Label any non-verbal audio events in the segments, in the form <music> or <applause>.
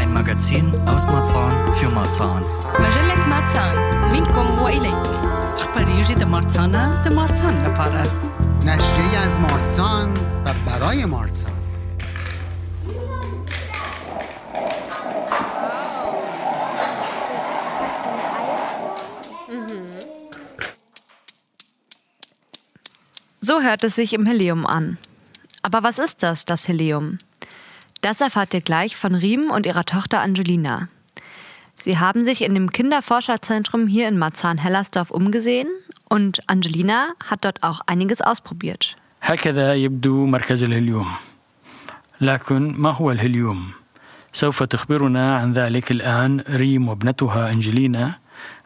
Ein Magazin aus Marzahn für Marzahn. مجلة ماتسان منكم وإليكم أخباريجي د مارتانا د مارتان لپاره. نشریه از مارسان و برای مارسان So hört es sich im Helium an. Aber was ist das, das Helium? Das erfahrt ihr gleich von Riem und ihrer Tochter Angelina. Sie haben sich in dem Kinderforscherzentrum hier in Marzahn-Hellersdorf umgesehen und Angelina hat dort auch einiges ausprobiert. هكذا يبدو مركز الهليوم لكن ما هو الهليوم؟ سوف تخبرنا عن ذلك الآن ريم وابنتها أنجلينا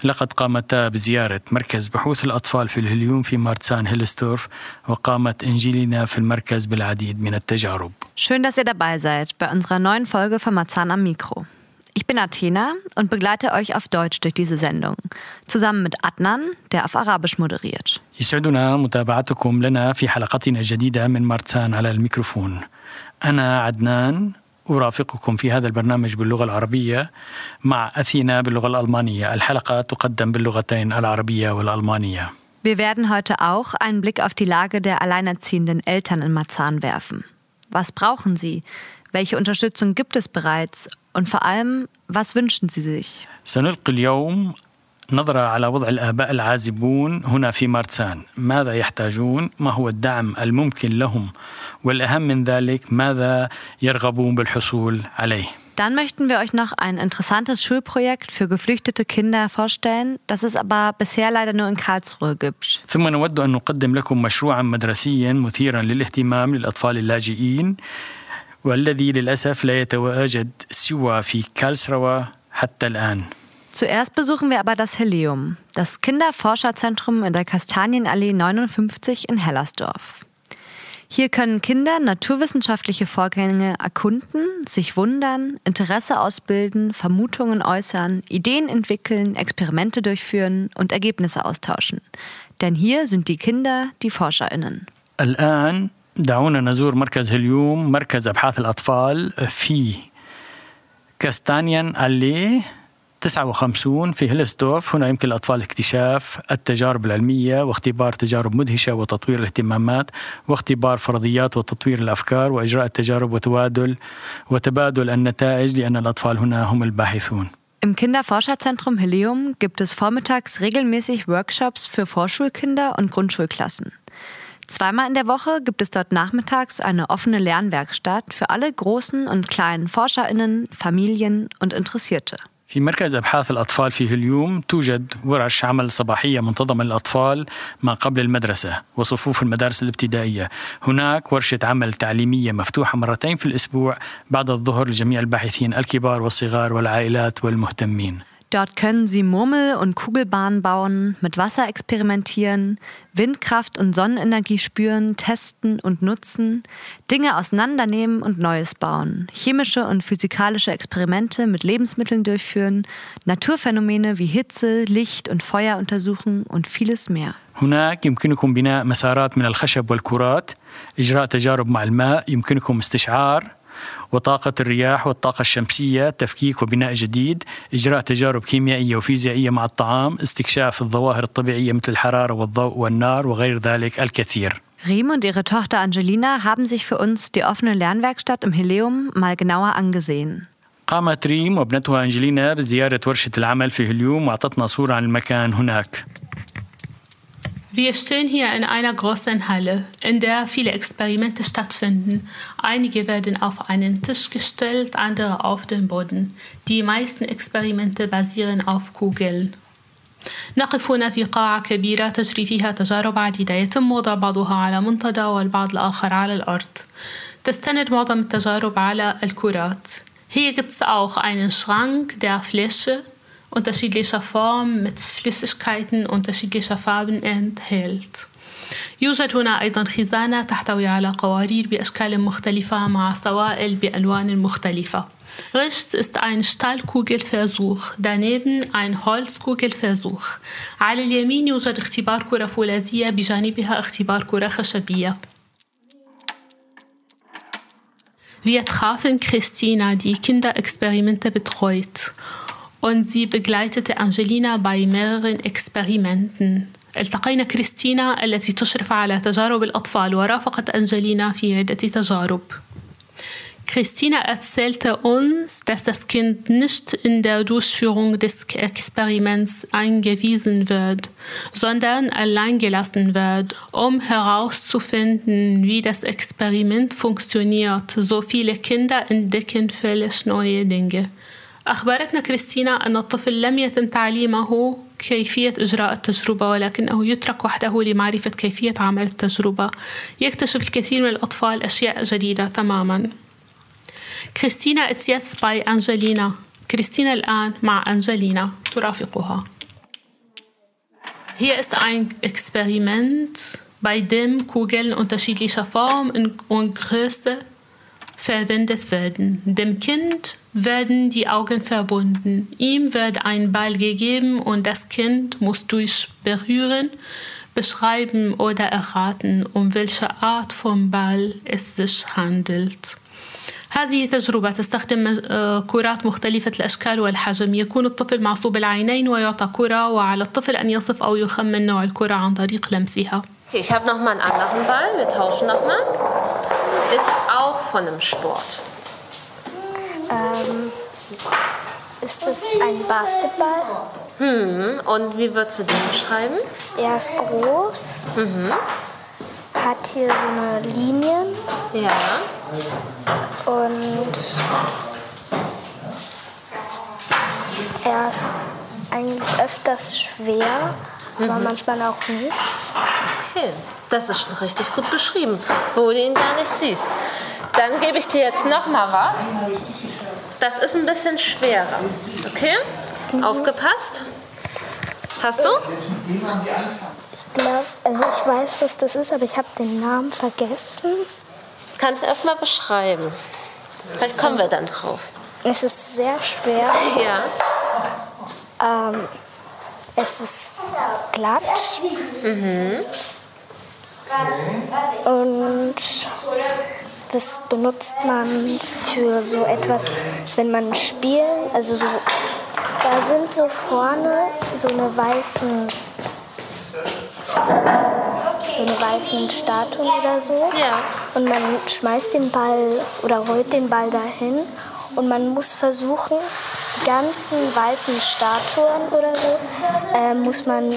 لقد قامتا بزيارة مركز بحوث الأطفال في الهليوم في مارتسان هيلستورف وقامت أنجلينا في المركز بالعديد من التجارب Schön, dass ihr dabei seid bei unserer neuen Folge von Marzahn am Mikro. Ich bin Athena und begleite euch auf Deutsch durch diese Sendung, zusammen mit Adnan, der auf Arabisch moderiert. يسعدنا متابعتكم لنا في حلقتنا الجديدة من مارتسان على الميكروفون أنا عدنان أرافقكم في هذا البرنامج باللغة العربية مع أثينا باللغة الألمانية الحلقة تقدم باللغتين العربية والألمانية Wir werden heute auch einen Blick auf die Lage der alleinerziehenden Eltern in Marzahn werfen. Was brauchen sie? Welche Unterstützung gibt es bereits? Und vor allem, was wünschen sie sich? سنلقي اليوم نظرة على وضع الآباء العازبون هنا في مارتسان ماذا يحتاجون؟ ما هو الدعم الممكن لهم؟ والأهم من ذلك ماذا يرغبون بالحصول عليه؟ Dann möchten wir euch noch ein interessantes Schulprojekt für geflüchtete Kinder vorstellen, das es aber bisher leider nur in Karlsruhe gibt. ثم نود أن نقدم لكم مشروعا مدرسيا مثيرا للاهتمام للأطفال اللاجئين والذي للأسف لا يتواجد سوى في كالسروا حتى الآن. Zuerst besuchen wir aber das Helium, das Kinderforscherzentrum in der Kastanienallee 59 in Hellersdorf. Hier können Kinder naturwissenschaftliche Vorgänge erkunden, sich wundern, Interesse ausbilden, Vermutungen äußern, Ideen entwickeln, Experimente durchführen und Ergebnisse austauschen. Denn hier sind die Kinder die ForscherInnen. الآن دعونا نزور مركز هليوم مركز أبحاث الأطفال في كاستانيان ألي 59 في هيلستوف هنا يمكن للأطفال اكتشاف التجارب العلمية واختبار تجارب مدهشة وتطوير الاهتمامات واختبار فرضيات وتطوير الأفكار وإجراء التجارب وتبادل وتبادل النتائج لأن الأطفال هنا هم الباحثون Im Kinderforscherzentrum Helium gibt es vormittags regelmäßig Workshops für Vorschulkinder und Grundschulklassen. Zweimal in der Woche gibt es dort nachmittags eine offene Lernwerkstatt für alle großen und kleinen ForscherInnen, Familien und Interessierte. في مركز أبحاث الأطفال في هليوم توجد ورش عمل صباحية منتظمة للأطفال ما قبل المدرسة وصفوف المدارس الابتدائية. هناك ورشة عمل تعليمية مفتوحة مرتين في الأسبوع بعد الظهر لجميع الباحثين الكبار والصغار والعائلات والمهتمين. Dort können sie Murmel- und Kugelbahnen bauen, mit Wasser experimentieren, Windkraft und Sonnenenergie spüren, testen und nutzen, Dinge auseinandernehmen und Neues bauen, chemische und physikalische Experimente mit Lebensmitteln durchführen, Naturphänomene wie Hitze, Licht und Feuer untersuchen und vieles mehr. هناك يمكنكم بناء مسارات من الخشب والكرات إجراء تجارب مع الماء يمكنكم استشعار وطاقة الرياح والطاقة الشمسية تفكيك وبناء جديد إجراء تجارب كيميائية وفيزيائية مع الطعام استكشاف الظواهر الطبيعية مثل الحرارة والضوء والنار وغير ذلك الكثير Riem und ihre Tochter Angelina haben sich für uns die offene Lernwerkstatt im Helium mal genauer angesehen. قامت ريم وابنتها أنجلينا بزيارة ورشة العمل في هليوم وأعطتنا صورة عن المكان هناك Wir stehen hier in einer großen Halle, in der viele Experimente stattfinden. Einige werden auf einen Tisch gestellt, andere auf den Boden. Die meisten Experimente basieren auf Kugeln. نقف هنا في قاعة كبيرة تجري فيها تجارب عديدة يتم وضع بعضها على منتدى والبعض الآخر على الأرض تستند معظم التجارب على الكرات Hier gibt es auch einen Schrank der Fläche unterschiedlicher Formen mit Flüssigkeiten unterschiedlicher Farben enthält. يوجد هنا أيضا خزانة تحتوي على قوارير بأشكال مختلفة مع سوائل بألوان مختلفة. Rechts ist ein Stahlkugelversuch, daneben ein Holzkugelversuch. على اليمين يوجد اختبار كرة فولاذية بجانبها اختبار كرة خشبية. Wir trafen Christina, die Kinderexperimente betreut. Und sie begleitete Angelina bei mehreren Experimenten. التقينا كريستينا التي تشرف على تجارب الأطفال ورافقت أنجلينا في عدة تجارب. Christina erzählte uns, dass das Kind nicht in der Durchführung des Experiments eingewiesen wird, sondern allein gelassen wird, um herauszufinden, wie das Experiment funktioniert. So viele Kinder entdecken völlig neue Dinge. أخبرتنا كريستينا أن الطفل لم يتم تعليمه كيفية إجراء التجربة ولكنه يترك وحده لمعرفة كيفية عمل التجربة يكتشف الكثير من الأطفال أشياء جديدة تماما كريستينا jetzt bei Angelina. Christina الآن مع Angelina ترافقها. Hier ist ein Experiment, bei dem Kugeln unterschiedlicher Form und Größe verwendet werden. Dem Kind werden die Augen verbunden. Ihm wird ein Ball gegeben und das Kind muss durch Berühren beschreiben oder erraten, um welche Art von Ball es sich handelt. هذه تجربة تستخدم كرات مختلفة الأشكال والحجم يكون الطفل معصوب العينين ويعطى كرة وعلى الطفل أن يصف أو يخمن نوع الكرة عن طريق لمسها Okay, ich habe noch mal einen anderen Ball. Wir tauschen noch mal. Ist auch von einem Sport. Ähm, ist das ein Basketball? Hm. Und wie würdest du den beschreiben? Er ist groß. Mhm. Hat hier so eine Linien. Ja. Und er ist eigentlich öfters schwer, aber Mhm. manchmal auch nicht. Okay, das ist schon richtig gut beschrieben, wo du ihn gar nicht siehst. Dann gebe ich dir jetzt noch mal was. Das ist ein bisschen schwerer. Okay? Aufgepasst? Hast du? Ich glaube, also ich weiß, was das ist, aber ich habe den Namen vergessen. Kannst erst mal beschreiben. Vielleicht kommen wir dann drauf. Es ist sehr schwer. <laughs> Ja. Ähm, es ist glatt. Mhm. Und das benutzt man für so etwas, wenn man spielen, also so, da sind so vorne so eine weißen, so eine weißen Statuen oder so. Ja. Und man schmeißt den Ball oder rollt den Ball dahin und man muss versuchen, die ganzen weißen Statuen oder so, äh, muss man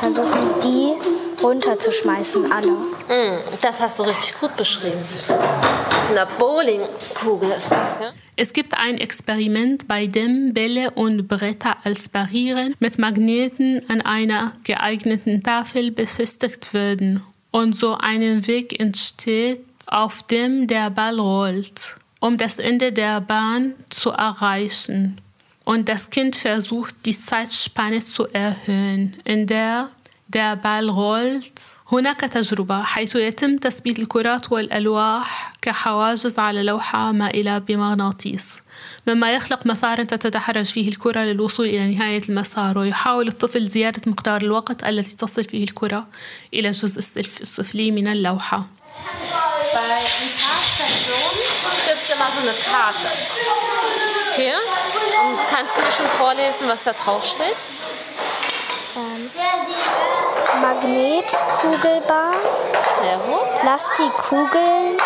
versuchen, die runterzuschmeißen, alle. Mm, Das hast du richtig gut beschrieben. Eine Bowlingkugel ist das, gell? Es gibt ein Experiment, bei dem Bälle und Bretter als Barrieren mit Magneten an einer geeigneten Tafel befestigt werden und so ein Weg entsteht, auf dem der Ball rollt, um das Ende der Bahn zu erreichen. Und das Kind versucht, die Zeitspanne zu erhöhen, in der der Ball rollt. هناك تجربة حيث يتم تثبيت الكرات والألواح كحواجز على لوحة مائلة بمغناطيس مما يخلق مسارا تتدحرج فيه الكرة للوصول إلى نهاية المسار ويحاول الطفل زيادة مقدار الوقت التي تصل فيه الكرة إلى الجزء السف- السفلي من اللوحة. Okay? Und kannst du mir schon vorlesen, was da drauf steht? Magnetkugelbahn. Lass die Kugeln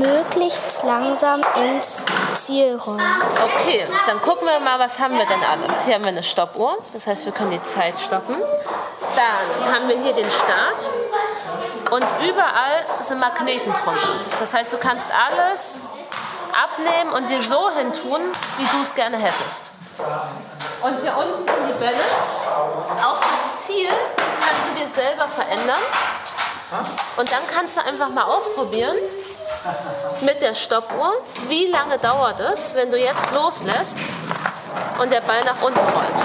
möglichst langsam ins Ziel rollen. Okay, dann gucken wir mal, was haben wir denn alles. Hier haben wir eine Stoppuhr, das heißt, wir können die Zeit stoppen. Dann haben wir hier den Start und überall sind Magneten drunter. Das heißt, du kannst alles abnehmen und dir so hin tun, wie du es gerne hättest. Und hier unten sind die Bälle. Auch das Ziel dir selber verändern. Und dann kannst du einfach mal ausprobieren mit der Stoppuhr, wie lange dauert es, wenn du jetzt loslässt und der Ball nach unten rollt.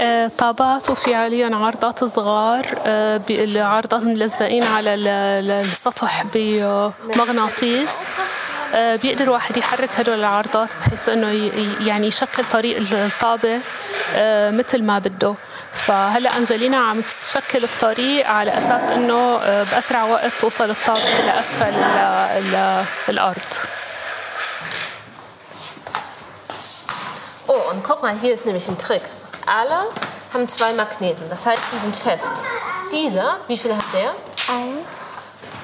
آه، طابات وفعليا عرضات صغار آه، ب- العرضات ملزقين على ال- ال- السطح بمغناطيس آه، بيقدر الواحد يحرك هدول العرضات بحيث إنه يعني يشكل طريق ال- الطابة آه، مثل ما بده فهلا أنجلينا عم تشكل الطريق على أساس إنه آه، بأسرع وقت توصل الطابة لاسفل ال- ال- الأرض Oh, und guck mal, hier ist nämlich ein Trick. Alle haben zwei Magneten, das heißt, die sind fest. Dieser, wie viel hat der? Ein.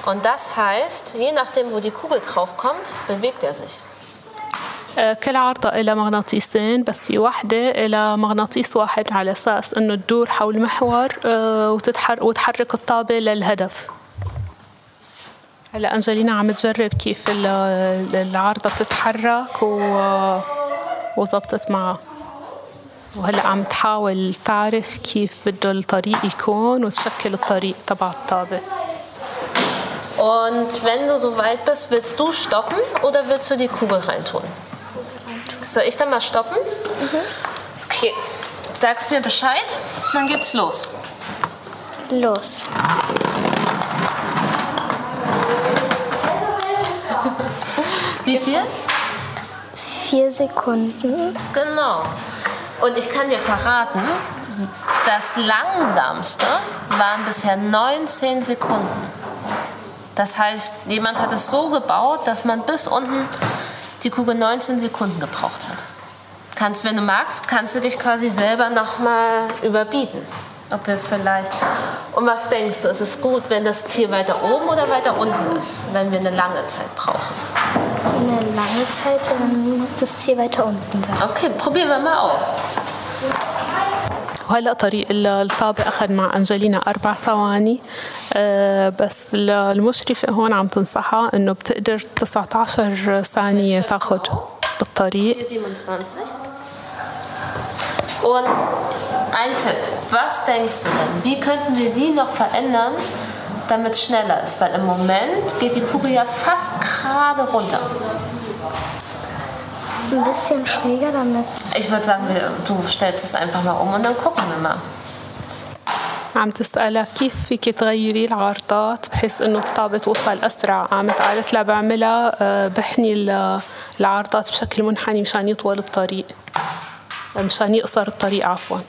Und das heißt, je nachdem, wo die Kugel drauf kommt, bewegt er sich. آه، كل عرضة إلى مغناطيسين بس في واحدة إلى مغناطيس واحد على أساس إنه تدور حول محور آه، وتتحر وتحرك الطابة للهدف. هلا أنجلينا عم تجرب كيف ال- ال- العارضة بتتحرك و... وزبطت معها. وهلا عم تحاول تعرف كيف بده الطريق يكون وتشكل الطريق تبع الطابة. Und wenn du so weit bist, willst du stoppen oder willst du die Kugel reintun? Soll ich dann mal stoppen? Okay. Sagst mir Bescheid, dann geht's los. Los. <laughs> Wie viel? Vier Sekunden. Genau. Und ich kann dir verraten, das langsamste waren bisher 19 Sekunden. Das heißt, jemand hat es so gebaut, dass man bis unten die Kugel 19 Sekunden gebraucht hat. Kannst, wenn du magst, kannst du dich quasi selber nochmal überbieten. Ob wir vielleicht. Und was denkst du? Ist es gut, wenn das Tier weiter oben oder weiter unten ist, wenn wir eine lange Zeit brauchen? Eine lange Zeit, dann muss das Tier weiter unten sein. Okay, probieren wir mal aus. وهلا طريق ال- الطابة أخذ مع أنجلينا أربع ثواني آه، بس ال- المشرفة هون عم تنصحها إنه بتقدر 19 ثانية تاخذ بالطريق 27. Und ein Tipp, was denkst du denn? Wie könnten wir die noch verändern, damit es schneller ist? Weil im Moment geht die Kugel ja fast gerade runter. Ein bisschen schräger, damit Ich würde sagen, wir, du stellst es einfach mal um und dann gucken wir mal. عم تسألها كيف فيك تغيري العرضات بحيث إنه الطابة توصل أسرع قامت قالت لها بعملها آه، بحني ال- العرضات بشكل منحني مشان يطول الطريق مشان يقصر الطريق عفواً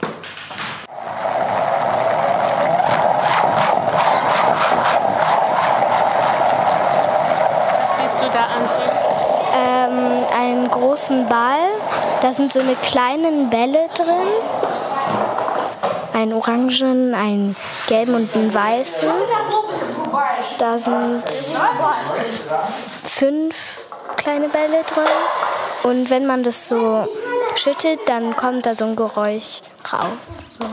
Was siehst du da, Angie? ähm, einen großen Ball. Da sind so eine kleinen Bälle drin. Einen orangen, einen gelben und einen weißen. Da sind fünf kleine Bälle drin. Und wenn man das so schüttelt, dann kommt da so ein Geräusch raus. So.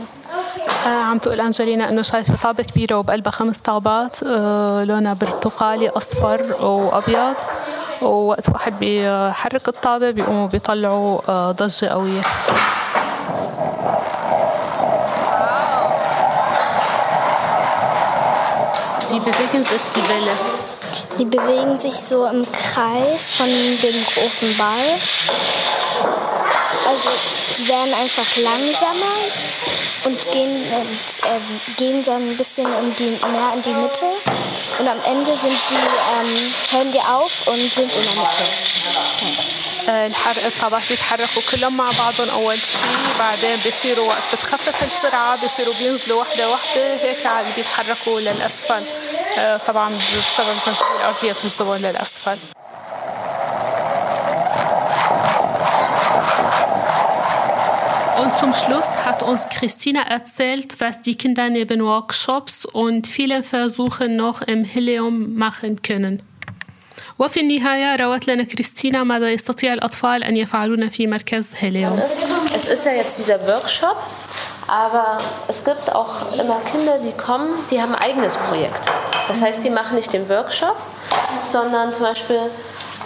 آه، عم تقول أنجلينا إنه شايفة طابة كبيرة وبقلبها خمس طابات آه، لونها برتقالي أصفر وأبيض ووقت واحد بيحرك الطابة بيقوموا بيطلعوا آه، ضجة قوية Wie bewegen sich die Bälle? Die bewegen sich so im Kreis von dem großen Ball. Also sie werden einfach langsamer und gehen, und, äh, gehen so ein bisschen in die, mehr in die Mitte. Und am Ende sind die, ähm, hören die auf und sind in der Mitte. آه، الطابات بيتحركوا كلهم مع بعضهم أول شيء بعدين بيصيروا وقت بتخفف السرعة بيصيروا بينزلوا واحدة واحدة هيك عاد بيتحركوا للأسفل آه، طبعا بسبب الجاذبية الأرضية بتجذبهم للأسفل Und zum Schluss hat uns Christina erzählt, was die Kinder neben Workshops und vielen Versuchen noch im Helium machen können. وفي النهاية روت لنا كريستينا ماذا يستطيع الأطفال أن يفعلون في مركز هيليوم Es ist ja jetzt dieser Workshop, aber es gibt auch immer Kinder, die kommen, die haben ein eigenes Projekt. Das heißt, die machen nicht den Workshop, sondern zum Beispiel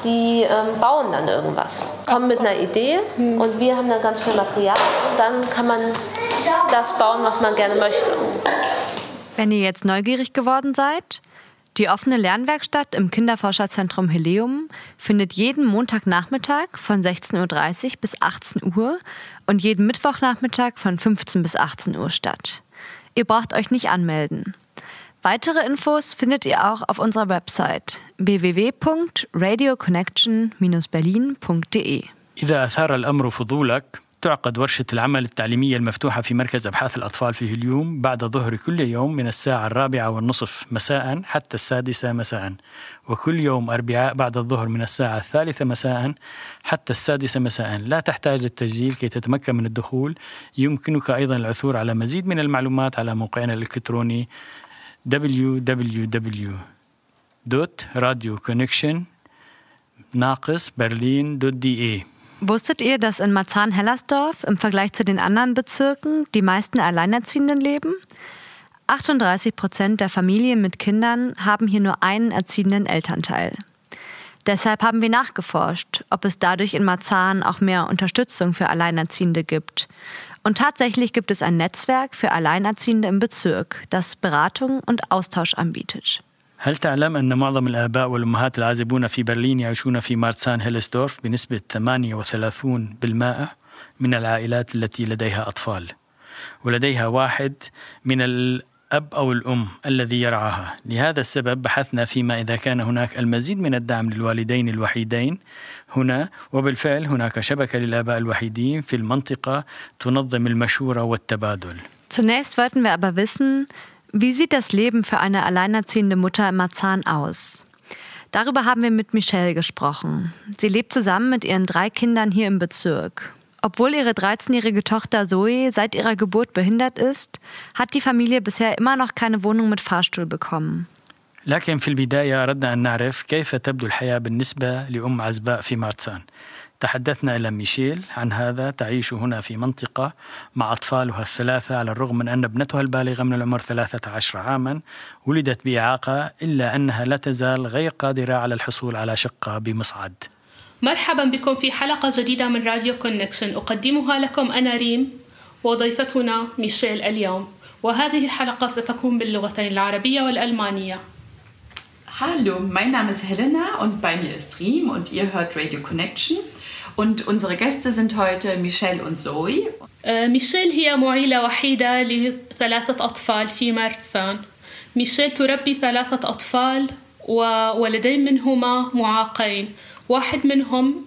die ähm, bauen dann irgendwas, kommen mit einer Idee und wir haben dann ganz viel Material und dann kann man das bauen, was man gerne möchte. Wenn ihr jetzt neugierig geworden seid, Die offene Lernwerkstatt im Kinderforscherzentrum Helium findet jeden Montagnachmittag von 16.30 Uhr bis 18 Uhr und jeden Mittwochnachmittag von 15 bis 18 Uhr statt. Ihr braucht euch nicht anmelden. Weitere Infos findet ihr auch auf unserer Website www.radioconnection-berlin.de. إذا أثار الأمر فضولك تعقد ورشة العمل التعليمية المفتوحة في مركز أبحاث الأطفال في هليوم بعد ظهر كل يوم من الساعة الرابعة والنصف مساء حتى السادسة مساء وكل يوم أربعاء بعد الظهر من الساعة الثالثة مساء حتى السادسة مساء لا تحتاج للتسجيل كي تتمكن من الدخول يمكنك أيضا العثور على مزيد من المعلومات على موقعنا الإلكتروني www.radioconnection-berlin.de. Wusstet ihr, dass in Marzahn-Hellersdorf im Vergleich zu den anderen Bezirken die meisten Alleinerziehenden leben? 38 Prozent der Familien mit Kindern haben hier nur einen erziehenden Elternteil. Deshalb haben wir nachgeforscht, ob es dadurch in Marzahn auch mehr Unterstützung für Alleinerziehende gibt Und tatsächlich gibt es ein Netzwerk für Alleinerziehende im Bezirk, das Beratung und Austausch anbietet. هل تعلم أن معظم الآباء والأمهات العازبون في برلين يعيشون في مارتسان هيلسدورف بنسبة 38% من العائلات التي لديها أطفال ولديها واحد من الأب أو الأم الذي يرعاها لهذا السبب بحثنا فيما إذا كان هناك المزيد من الدعم للوالدين الوحيدين هنا وبالفعل هناك شبكة للآباء الوحيدين في المنطقة تنظم المشورة والتبادل Zunächst wollten wir aber wissen, wie sieht das Leben für eine alleinerziehende Mutter in Marzahn aus? Darüber haben wir mit Michelle gesprochen. Sie lebt zusammen mit ihren drei Kindern hier im Bezirk. Obwohl ihre 13-jährige Tochter Zoe seit ihrer Geburt behindert ist, hat die Familie bisher immer noch keine Wohnung mit Fahrstuhl bekommen. لكن في البداية أردنا أن نعرف كيف تبدو الحياة بالنسبة لأم عزباء في مارتسان. تحدثنا إلى ميشيل عن هذا تعيش هنا في منطقة مع أطفالها الثلاثة على الرغم من أن ابنتها البالغة من العمر 13 عاما ولدت بإعاقة إلا أنها لا تزال غير قادرة على الحصول على شقة بمصعد. مرحبا بكم في حلقة جديدة من راديو كونكشن. أقدمها لكم أنا ريم وضيفتنا ميشيل اليوم. وهذه الحلقة ستكون باللغتين العربية والألمانية. Hallo, mein Name ist Helena und bei mir ist Riem und ihr hört Radio Connection. Und unsere Gäste sind heute Michelle und Zoe. آه، ميشيل هي معيلة وحيدة لثلاثة أطفال في مارتسان ميشيل تربي ثلاثة أطفال وولدين منهما معاقين واحد منهم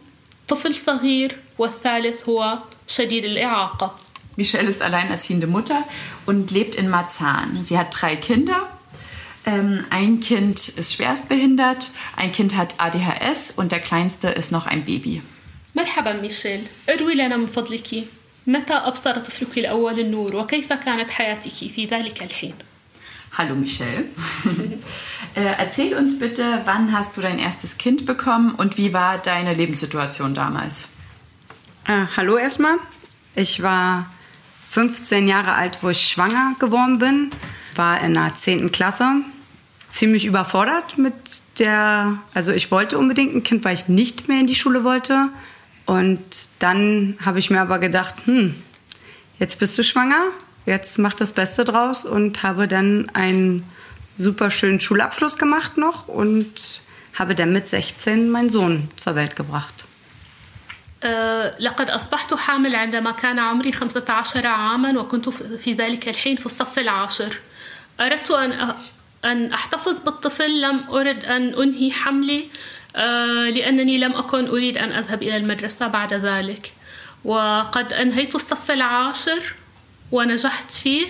طفل صغير والثالث هو شديد الإعاقة Michelle ist alleinerziehende Mutter und lebt in Marzahn. Sie hat drei Kinder. Ähm, ein Kind ist schwerstbehindert, ein Kind hat ADHS und der kleinste ist noch ein Baby. مرحبا ميشيل اروي لنا من فضلك متى أبصر طفلك الأول النور وكيف كانت حياتك في ذلك الحين Hallo Michelle. <laughs> äh, erzähl uns bitte, wann hast du dein erstes Kind bekommen und wie war deine Lebenssituation damals? Äh, hallo erstmal. Ich war 15 Jahre alt, wo ich schwanger geworden bin. War in der 10. Klasse. Ziemlich überfordert mit der. Also, ich wollte unbedingt ein Kind, weil ich nicht mehr in die Schule wollte. Und dann habe ich mir aber gedacht, hm, jetzt bist du schwanger, jetzt mach das Beste draus und habe dann einen super schönen Schulabschluss gemacht noch und habe dann mit 16 meinen Sohn zur Welt gebracht. أه لقد أصبحت حامل عندما كان عمري 15 عاما وكنت في ذلك الحين في الصف العاشر أردت أن أن أحتفظ بالطفل لم أرد أن أنهي حملي أه لأنني لم أكن أريد أن أذهب إلى المدرسة بعد ذلك وقد أنهيت الصف العاشر ونجحت فيه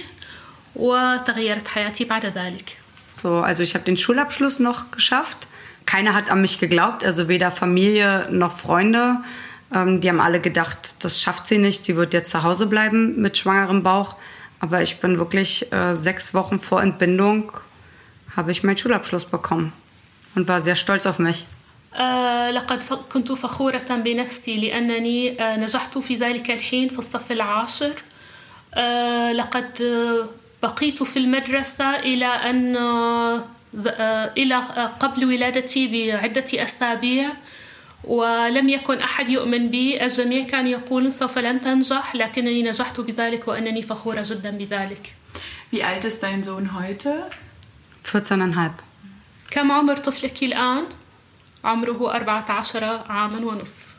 وتغيرت حياتي بعد ذلك So, also ich habe den Schulabschluss noch geschafft. Keiner hat an mich geglaubt, also weder Familie noch Freunde. Ähm, die haben alle gedacht, das schafft sie nicht, sie wird jetzt zu Hause bleiben mit schwangerem Bauch. Aber ich bin wirklich äh, sechs Wochen vor Entbindung, habe ich meinen Schulabschluss bekommen und war sehr stolz auf mich. آه لقد كنت فخورة بنفسي لأنني آه نجحت في ذلك الحين في الصف العاشر آه لقد بقيت في المدرسة إلى أن إلى قبل ولادتي بعدة أسابيع ولم يكن أحد يؤمن بي الجميع كان يقول سوف لن تنجح لكنني نجحت بذلك وأنني فخورة جدا بذلك Wie alt ist dein Sohn heute? 14,5. كم عمر طفلك الآن؟ عمره 14 عاما ونصف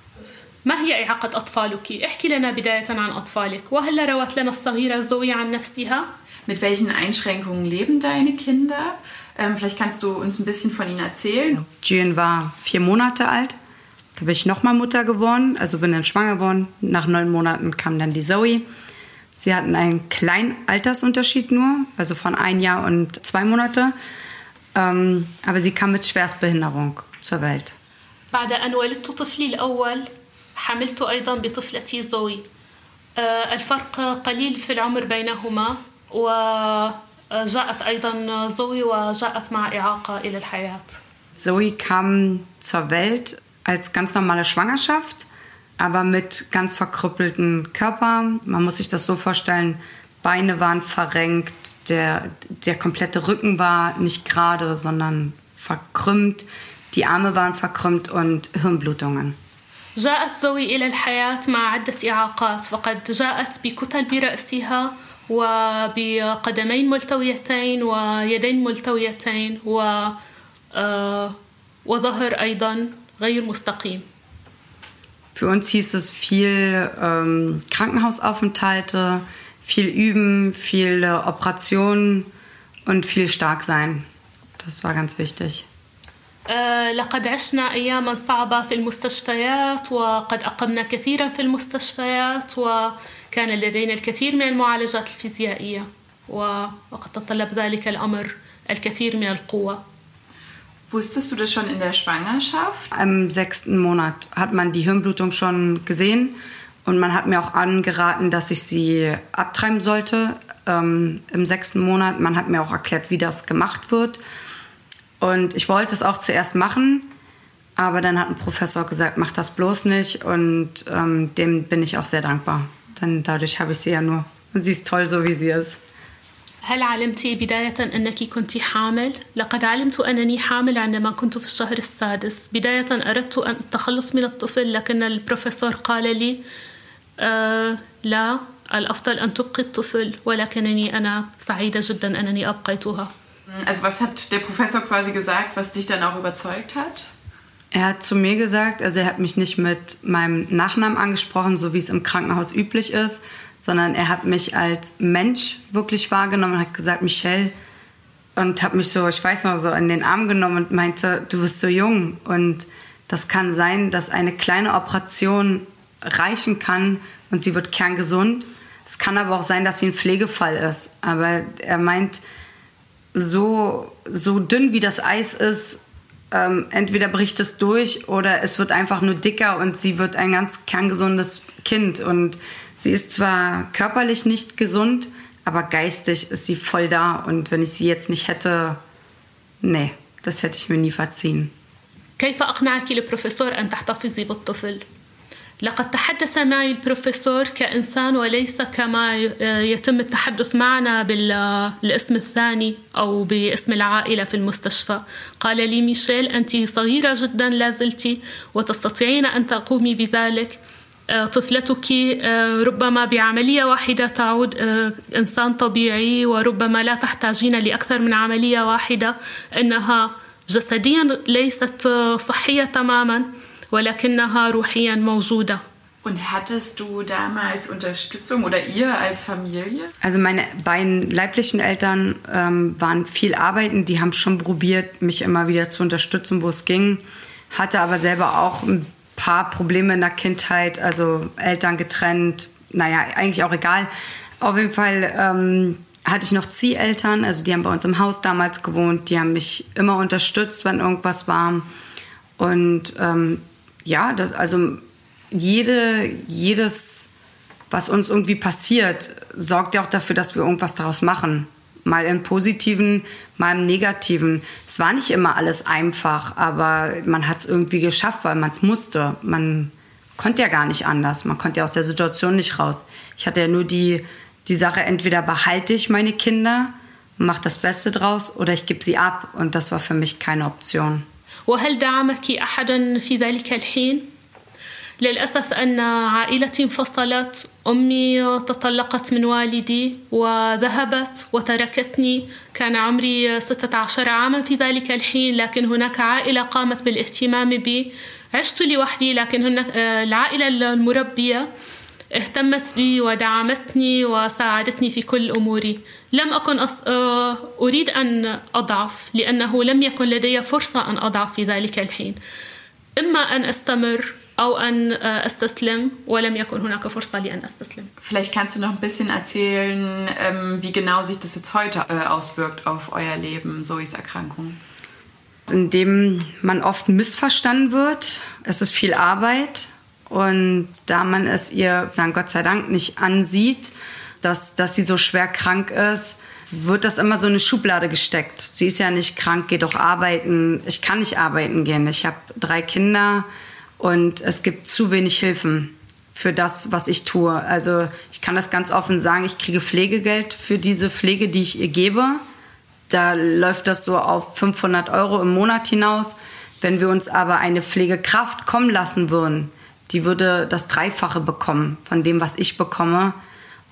ما هي إعاقة أطفالك؟ احكي لنا بداية عن أطفالك وهل روت لنا الصغيرة زوي عن نفسها؟ Mit welchen Einschränkungen leben deine Kinder? Ähm, vielleicht kannst du uns ein bisschen von ihnen erzählen. June war vier Monate alt. Da bin ich nochmal Mutter geworden, also bin dann schwanger geworden. Nach neun Monaten kam dann die Zoe. Sie hatten einen kleinen Altersunterschied nur, also von ein Jahr und zwei Monate. Ähm, aber sie kam mit Schwerstbehinderung zur Welt. بعد أن ولدت طفلي الأول حملت أيضا بطفلتي زوي آه، الفرق قليل في العمر بينهما وجاءت أيضا زوي وجاءت مع إعاقة إلى الحياة Zoe kam zur Welt als ganz normale Schwangerschaft, aber mit ganz verkrüppelten Körper. Man muss sich das so vorstellen, Beine waren verrenkt, der, der komplette Rücken war nicht gerade, sondern verkrümmt, die Arme waren verkrümmt und Hirnblutungen. جاءت زوي إلى الحياة مع عدة إعاقات فقد جاءت بكتل برأسها وبقدمين ملتويتين ويدين ملتويتين و آه، وظهر أيضا غير مستقيم Für uns hieß es viel ähm, Krankenhausaufenthalte, viel Üben, viele Operationen und viel stark sein. Das war ganz wichtig. آه، لقد عشنا أياما صعبة في المستشفيات وقد أقمنا كثيرا في المستشفيات وكان لدينا الكثير من المعالجات الفيزيائية و- وقد تطلب ذلك الأمر الكثير من القوة Wusstest du das schon in der Schwangerschaft? Im sechsten Monat hat man die Hirnblutung schon gesehen und man hat mir auch angeraten, dass ich sie abtreiben sollte ähm, im sechsten Monat. Man hat mir auch erklärt, wie das gemacht wird. Und ich wollte es auch zuerst machen, aber dann hat ein Professor gesagt, mach das bloß nicht und ähm, dem bin ich auch sehr dankbar. Denn dadurch habe ich sie ja nur. Und sie ist toll, so wie sie ist. هل علمت بداية أنك كنت حامل؟ لقد علمت أنني حامل عندما كنت في الشهر السادس بداية أردت أن التخلص من الطفل لكن البروفيسور قال لي آه لا الأفضل أن تبقي الطفل ولكنني أنا سعيدة جدا أنني أبقيتها Also was hat der Professor quasi gesagt, was dich dann auch überzeugt hat? Er hat zu mir gesagt, also er hat mich nicht mit meinem Nachnamen angesprochen, so wie es im Krankenhaus üblich ist, sondern er hat mich als Mensch wirklich wahrgenommen und hat gesagt, Michelle, und hat mich so, ich weiß noch, so in den Arm genommen und meinte, du bist so jung und das kann sein, dass eine kleine Operation reichen kann und sie wird kerngesund. Es kann aber auch sein, dass sie ein Pflegefall ist. Aber er meint, so, so dünn wie das Eis ist, ähm, entweder bricht es durch oder es wird einfach nur dicker und sie wird ein ganz kerngesundes Kind. Und sie ist zwar körperlich nicht gesund, aber geistig ist sie voll da. Und wenn ich sie jetzt nicht hätte, nee, das hätte ich mir nie verziehen. كيف أقنعك البروفيسور أن تحتفظي بالطفل؟ لقد تحدث معي البروفيسور كإنسان وليس كما يتم التحدث معنا بالاسم الثاني أو باسم العائلة في المستشفى قال لي ميشيل أنت صغيرة جدا لازلت وتستطيعين أن تقومي بذلك طفلتك ربما بعملية واحدة تعود إنسان طبيعي وربما لا تحتاجين لأكثر من عملية واحدة إنها جسديا ليست صحية تماما ولكنها روحيا موجودة Und hattest du damals Unterstützung oder ihr als Familie? Also meine beiden leiblichen Eltern ähm, waren viel arbeiten, die haben schon probiert, mich immer wieder zu unterstützen, wo es ging, hatte aber selber auch ein paar Probleme in der Kindheit, also Eltern getrennt, naja, eigentlich auch egal. Auf jeden Fall ähm, hatte ich noch Zieheltern, also die haben bei uns im Haus damals gewohnt, die haben mich immer unterstützt, wenn irgendwas war. Und ähm, ja, das, also jede, jedes, was uns irgendwie passiert, sorgt ja auch dafür, dass wir irgendwas daraus machen Mal im Positiven, mal im Negativen. Es war nicht immer alles einfach, aber man hat es irgendwie geschafft, weil man es musste. Man konnte ja gar nicht anders. Man konnte ja aus der Situation nicht raus. Ich hatte ja nur die, die Sache, entweder behalte ich meine Kinder, mache das Beste draus oder ich gebe sie ab. Und das war für mich keine Option. وهل دعمك أحد في ذلك الحين؟ للأسف أن عائلتي انفصلت أمي تطلقت من والدي وذهبت وتركتني. كان عمري 16 عاما في ذلك الحين لكن هناك عائلة قامت بالاهتمام بي. عشت لوحدي لكن هناك العائلة المربية اهتمت بي ودعمتني وساعدتني في كل أموري. لم أكن أص... أريد أن أضعف لأنه لم يكن لدي فرصة أن أضعف في ذلك الحين. إما أن أستمر Vielleicht kannst du noch ein bisschen erzählen, ähm، wie genau sich das jetzt heute äh، auswirkt auf euer Leben, Zoes Erkrankung. Indem man oft missverstanden wird. Es ist viel Arbeit. Und da man es ihr, sagen Gott sei Dank, nicht ansieht, dass, dass sie so schwer krank ist, wird das immer so in eine Schublade gesteckt. Sie ist ja nicht krank, geht doch arbeiten. Ich kann nicht arbeiten gehen. Ich habe drei Kinder und es gibt zu wenig Hilfen für das, was ich tue. Also ich kann das ganz offen sagen, ich kriege Pflegegeld für diese Pflege, die ich ihr gebe. Da läuft das so auf 500 Euro im Monat hinaus. Wenn wir uns aber eine Pflegekraft kommen lassen würden, die würde das Dreifache bekommen von dem, was ich bekomme.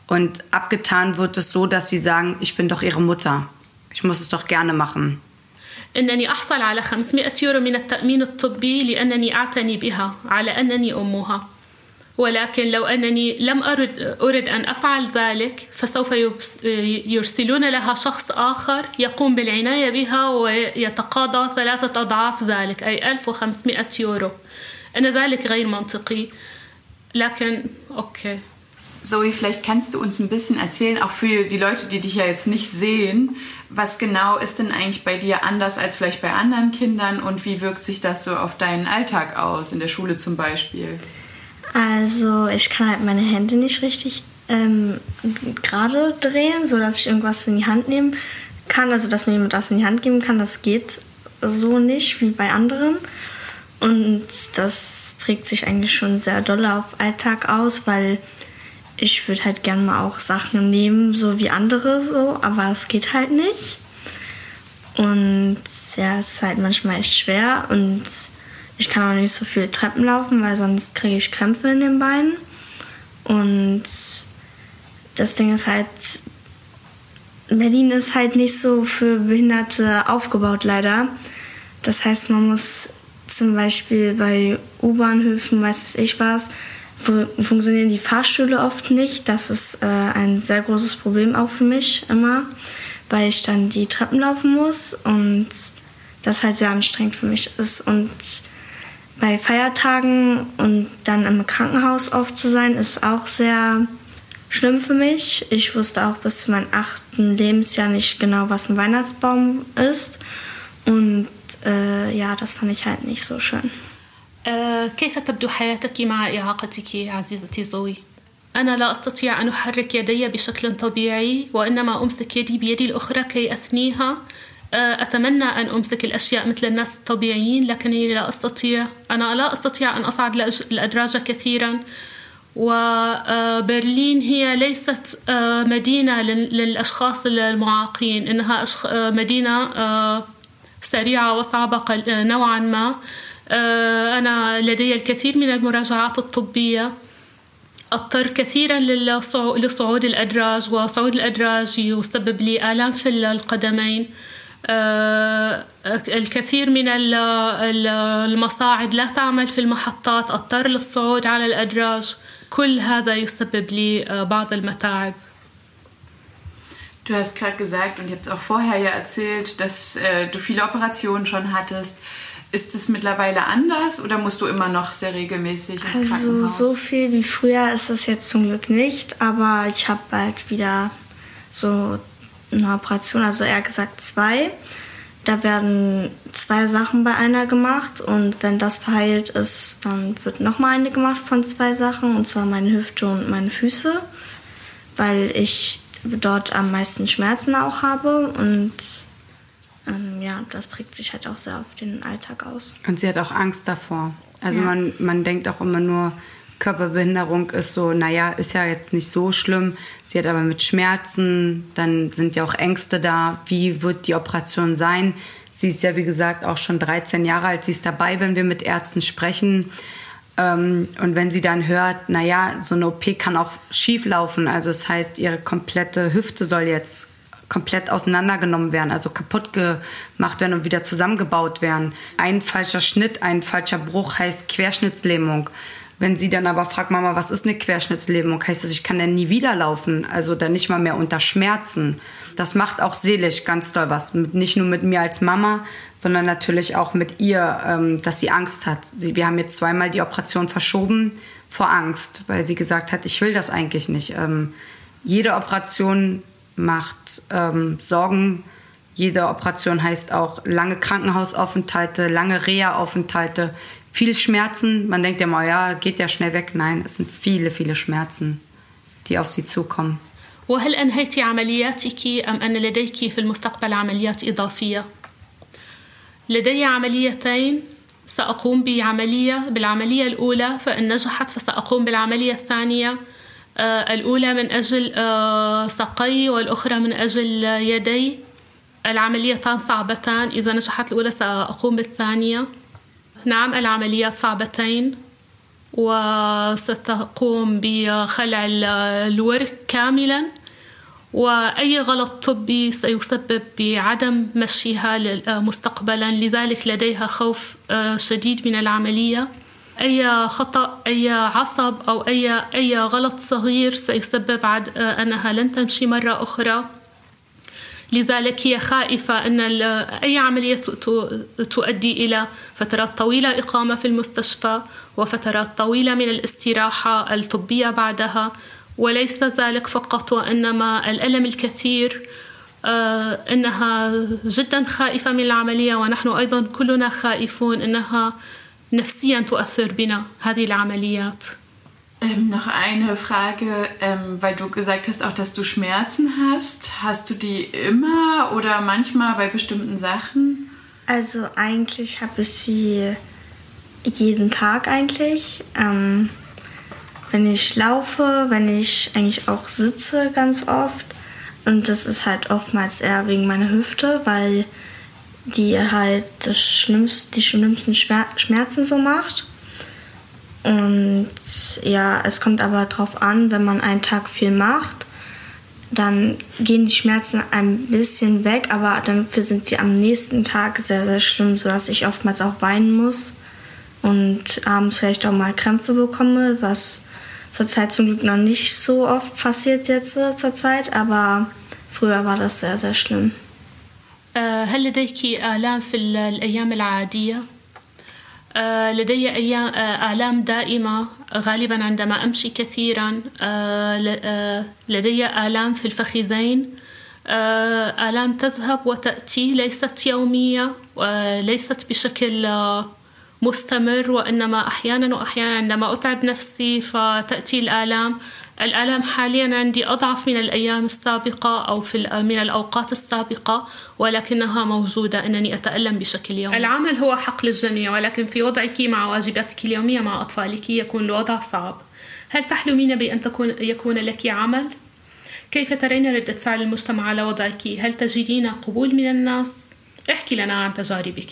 Und abgetan wird es so, dass sie sagen, ich bin doch ihre Mutter. Ich muss es doch gerne machen. إنني أحصل على 500 يورو من التأمين الطبي لأنني أعتني بها على أنني أمها. ولكن لو أنني لم أرد, أرد أن أفعل ذلك فسوف يرسلون لها شخص آخر يقوم بالعناية بها ويتقاضى ثلاثة أضعاف ذلك أي 1500 يورو. أن ذلك غير منطقي. لكن أوكي. Zoe, vielleicht kannst du uns ein bisschen erzählen, auch für die Leute, die dich ja jetzt nicht sehen, was genau ist denn eigentlich bei dir anders als vielleicht bei anderen Kindern und wie wirkt sich das so auf deinen Alltag aus, in der Schule zum Beispiel? Also ich kann halt meine Hände nicht richtig ähm, gerade drehen, sodass ich irgendwas in die Hand nehmen kann, also dass mir jemand das in die Hand geben kann, das geht so nicht wie bei anderen. Und das prägt sich eigentlich schon sehr doll auf Alltag aus, weil ich würde halt gerne mal auch Sachen nehmen, so wie andere so, aber es geht halt nicht. Und ja, es ist halt manchmal echt schwer und ich kann auch nicht so viel Treppen laufen, weil sonst kriege ich Krämpfe in den Beinen. Und das Ding ist halt, Berlin ist halt nicht so für Behinderte aufgebaut, leider. Das heißt, man muss zum Beispiel bei U-Bahnhöfen, weiß ich was, funktionieren die Fahrstühle oft nicht. Das ist äh, ein sehr großes Problem auch für mich immer, weil ich dann die Treppen laufen muss und das halt sehr anstrengend für mich ist. Und bei Feiertagen und dann im Krankenhaus oft zu sein, ist auch sehr schlimm für mich. Ich wusste auch bis zu meinem achten Lebensjahr nicht genau, was ein Weihnachtsbaum ist. Und äh, ja, das fand ich halt nicht so schön. كيف تبدو حياتك مع إعاقتك عزيزتي زوي؟ أنا لا أستطيع أن أحرك يدي بشكل طبيعي وإنما أمسك يدي بيدي الأخرى كي أثنيها. أتمنى أن أمسك الأشياء مثل الناس الطبيعيين لكنني لا أستطيع أنا لا أستطيع أن أصعد الأدراج كثيرا. وبرلين هي ليست مدينة للأشخاص المعاقين. إنها مدينة سريعة وصعبة نوعا ما. أنا لدي الكثير من المراجعات الطبية. أضطر كثيرا لصعود الأدراج وصعود الأدراج يسبب لي آلام في القدمين. الكثير من المصاعد لا تعمل في المحطات. أضطر للصعود على الأدراج. كل هذا يسبب لي بعض المتاعب. Du hast gerade gesagt und ihr habt auch vorher ja erzählt, dass äh, du viele Operationen schon hattest. Ist es mittlerweile anders oder musst du immer noch sehr regelmäßig ins also, Krankenhaus? So viel wie früher ist es jetzt zum Glück nicht, aber ich habe bald wieder so eine Operation, also eher gesagt zwei. Da werden zwei Sachen bei einer gemacht und wenn das verheilt ist, dann wird nochmal eine gemacht von zwei Sachen und zwar meine Hüfte und meine Füße, weil ich dort am meisten Schmerzen auch habe und ähm, ja, das prägt sich halt auch sehr auf den Alltag aus. Und sie hat auch Angst davor. Also ja. man, man denkt auch immer nur, Körperbehinderung ist so, naja, ist ja jetzt nicht so schlimm. Sie hat aber mit Schmerzen, dann sind ja auch Ängste da. Wie wird die Operation sein? Sie ist ja, wie gesagt, auch schon 13 Jahre alt. Sie ist dabei, wenn wir mit Ärzten sprechen. Ähm, und wenn sie dann hört, naja, so eine OP kann auch schief laufen, also das heißt, ihre komplette Hüfte soll jetzt komplett auseinandergenommen werden, also kaputt gemacht werden und wieder zusammengebaut werden. Ein falscher Schnitt, ein falscher Bruch heißt Querschnittslähmung. Wenn sie dann aber fragt, Mama, was ist eine Querschnittslähmung, heißt das, ich kann dann nie wieder laufen, also dann nicht mal mehr unter Schmerzen. Das macht auch seelisch ganz doll was, nicht nur mit mir als Mama, sondern natürlich auch mit ihr, ähm, dass sie Angst hat. Wir haben jetzt zweimal die Operation verschoben vor Angst, weil sie gesagt hat, ich will das eigentlich nicht. Ähm, jede Operation macht ähm, Sorgen. Jede Operation heißt auch lange Krankenhausaufenthalte, lange Reha-Aufenthalte, viel Schmerzen. Man denkt ja mal, ja, geht ja schnell weg. Nein, es sind viele, viele Schmerzen, die auf sie zukommen. وهل أنهيت عملياتك أم أن لديك في المستقبل عمليات إضافية؟ لدي عمليتين سأقوم بعملية بالعملية الأولى فإن نجحت فسأقوم بالعملية الثانية الأولى من أجل ساقي والأخرى من أجل يدي. العمليتان صعبتان. إذا نجحت الأولى سأقوم بالثانية. نعم العمليات صعبتين. وستقوم بخلع الورك كاملا. وأي غلط طبي سيسبب بعدم مشيها مستقبلا. لذلك لديها خوف شديد من العملية. أي خطأ أي عصب أو أي أي غلط صغير سيسبب عد أنها لن تمشي مرة أخرى. لذلك هي خائفة أن أي عملية تؤدي إلى فترات طويلة إقامة في المستشفى وفترات طويلة من الاستراحة الطبية بعدها. وليس ذلك فقط وإنما الألم الكثير إنها جدا خائفة من العملية. ونحن أيضا كلنا خائفون إنها نفسيا تؤثر بنا هذه العمليات Ähm, noch eine Frage, ähm, weil du gesagt hast auch, dass du Schmerzen hast. Hast du die immer oder manchmal bei bestimmten Sachen? Also eigentlich habe ich sie jeden Tag eigentlich. Ähm, wenn ich laufe, wenn ich eigentlich auch sitze ganz oft. Und das ist halt oftmals eher wegen meiner Hüfte, weil die halt das schlimmste, die schlimmsten Schmerzen so macht. Und ja, es kommt aber darauf an, wenn man einen Tag viel macht, dann gehen die Schmerzen ein bisschen weg, aber dafür sind sie am nächsten Tag sehr, sehr schlimm, sodass ich oftmals auch weinen muss und abends vielleicht auch mal Krämpfe bekomme, was zurzeit zum Glück noch nicht so oft passiert jetzt äh, zur Zeit, aber früher war das sehr, sehr schlimm. هل لديك آلام في الأيام العادية؟ لدي أيام آلام دائمة غالبا عندما أمشي كثيرا لدي آلام في الفخذين آلام تذهب وتأتي ليست يومية ليست بشكل مستمر وإنما أحيانا وأحيانا عندما أتعب نفسي فتأتي الآلام الآلام حاليا عندي أضعف من الأيام السابقة أو في من الأوقات السابقة ولكنها موجودة أنني أتألم بشكل يومي العمل هو حق للجميع ولكن في وضعك مع واجباتك اليومية مع أطفالك يكون الوضع صعب هل تحلمين بأن تكون يكون لك عمل؟ كيف ترين ردة فعل المجتمع على وضعك؟ هل تجدين قبول من الناس؟ احكي لنا عن تجاربك.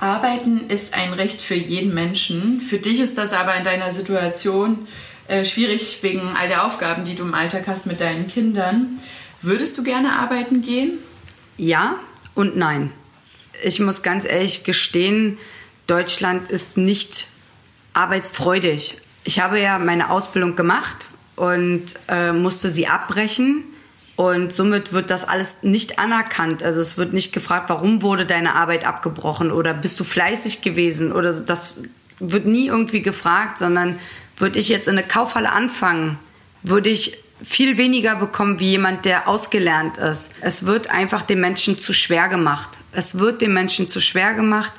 Arbeiten ist ein Recht für jeden Menschen. Für dich ist das aber in deiner Situation äh, schwierig wegen all der Aufgaben, die du im Alltag hast mit deinen Kindern. Würdest du gerne arbeiten gehen? Ja und nein. Ich muss ganz ehrlich gestehen, Deutschland ist nicht arbeitsfreudig. Ich habe ja meine Ausbildung gemacht und äh, musste sie abbrechen. Und somit wird das alles nicht anerkannt. Also es wird nicht gefragt, warum wurde deine Arbeit abgebrochen oder bist du fleißig gewesen oder das wird nie irgendwie gefragt, sondern würde ich jetzt in eine Kaufhalle anfangen, würde ich viel weniger bekommen wie jemand, der ausgelernt ist. Es wird einfach den Menschen zu schwer gemacht. Es wird den Menschen zu schwer gemacht.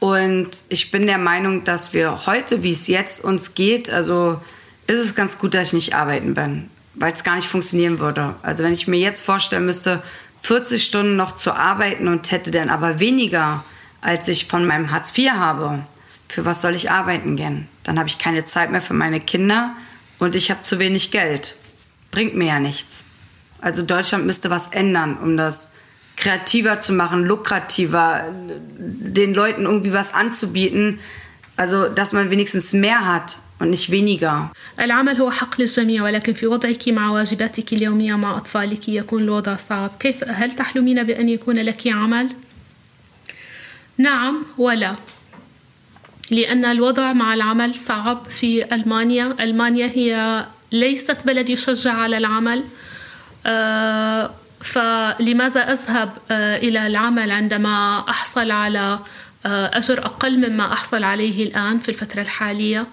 Und ich bin der Meinung, dass wir heute, wie es jetzt uns geht, also ist es ganz gut, dass ich nicht arbeiten bin, weil es gar nicht funktionieren würde. Also wenn ich mir jetzt vorstellen müsste, 40 Stunden noch zu arbeiten und hätte dann aber weniger, als ich von meinem Hartz IV habe, für was soll ich arbeiten gehen? Dann habe ich keine Zeit mehr für meine Kinder und ich habe zu wenig Geld. Bringt mir ja nichts. Also Deutschland müsste was ändern, um das kreativer zu machen, lukrativer, den Leuten irgendwie was anzubieten, Also, dass man wenigstens mehr hat und nicht weniger. العمل هو حق للجميع ولكن في وضعك مع واجباتك اليومية مع أطفالك يكون الوضع صعب كيف هل تحلمين بأن يكون لك عمل؟ نعم ولا لأن الوضع مع العمل صعب في ألمانيا. ألمانيا هي ليست بلد يشجع على العمل. آه، فلماذا أذهب آه، إلى العمل عندما أحصل على آه، أجر أقل مما أحصل عليه الآن في الفترة الحالية؟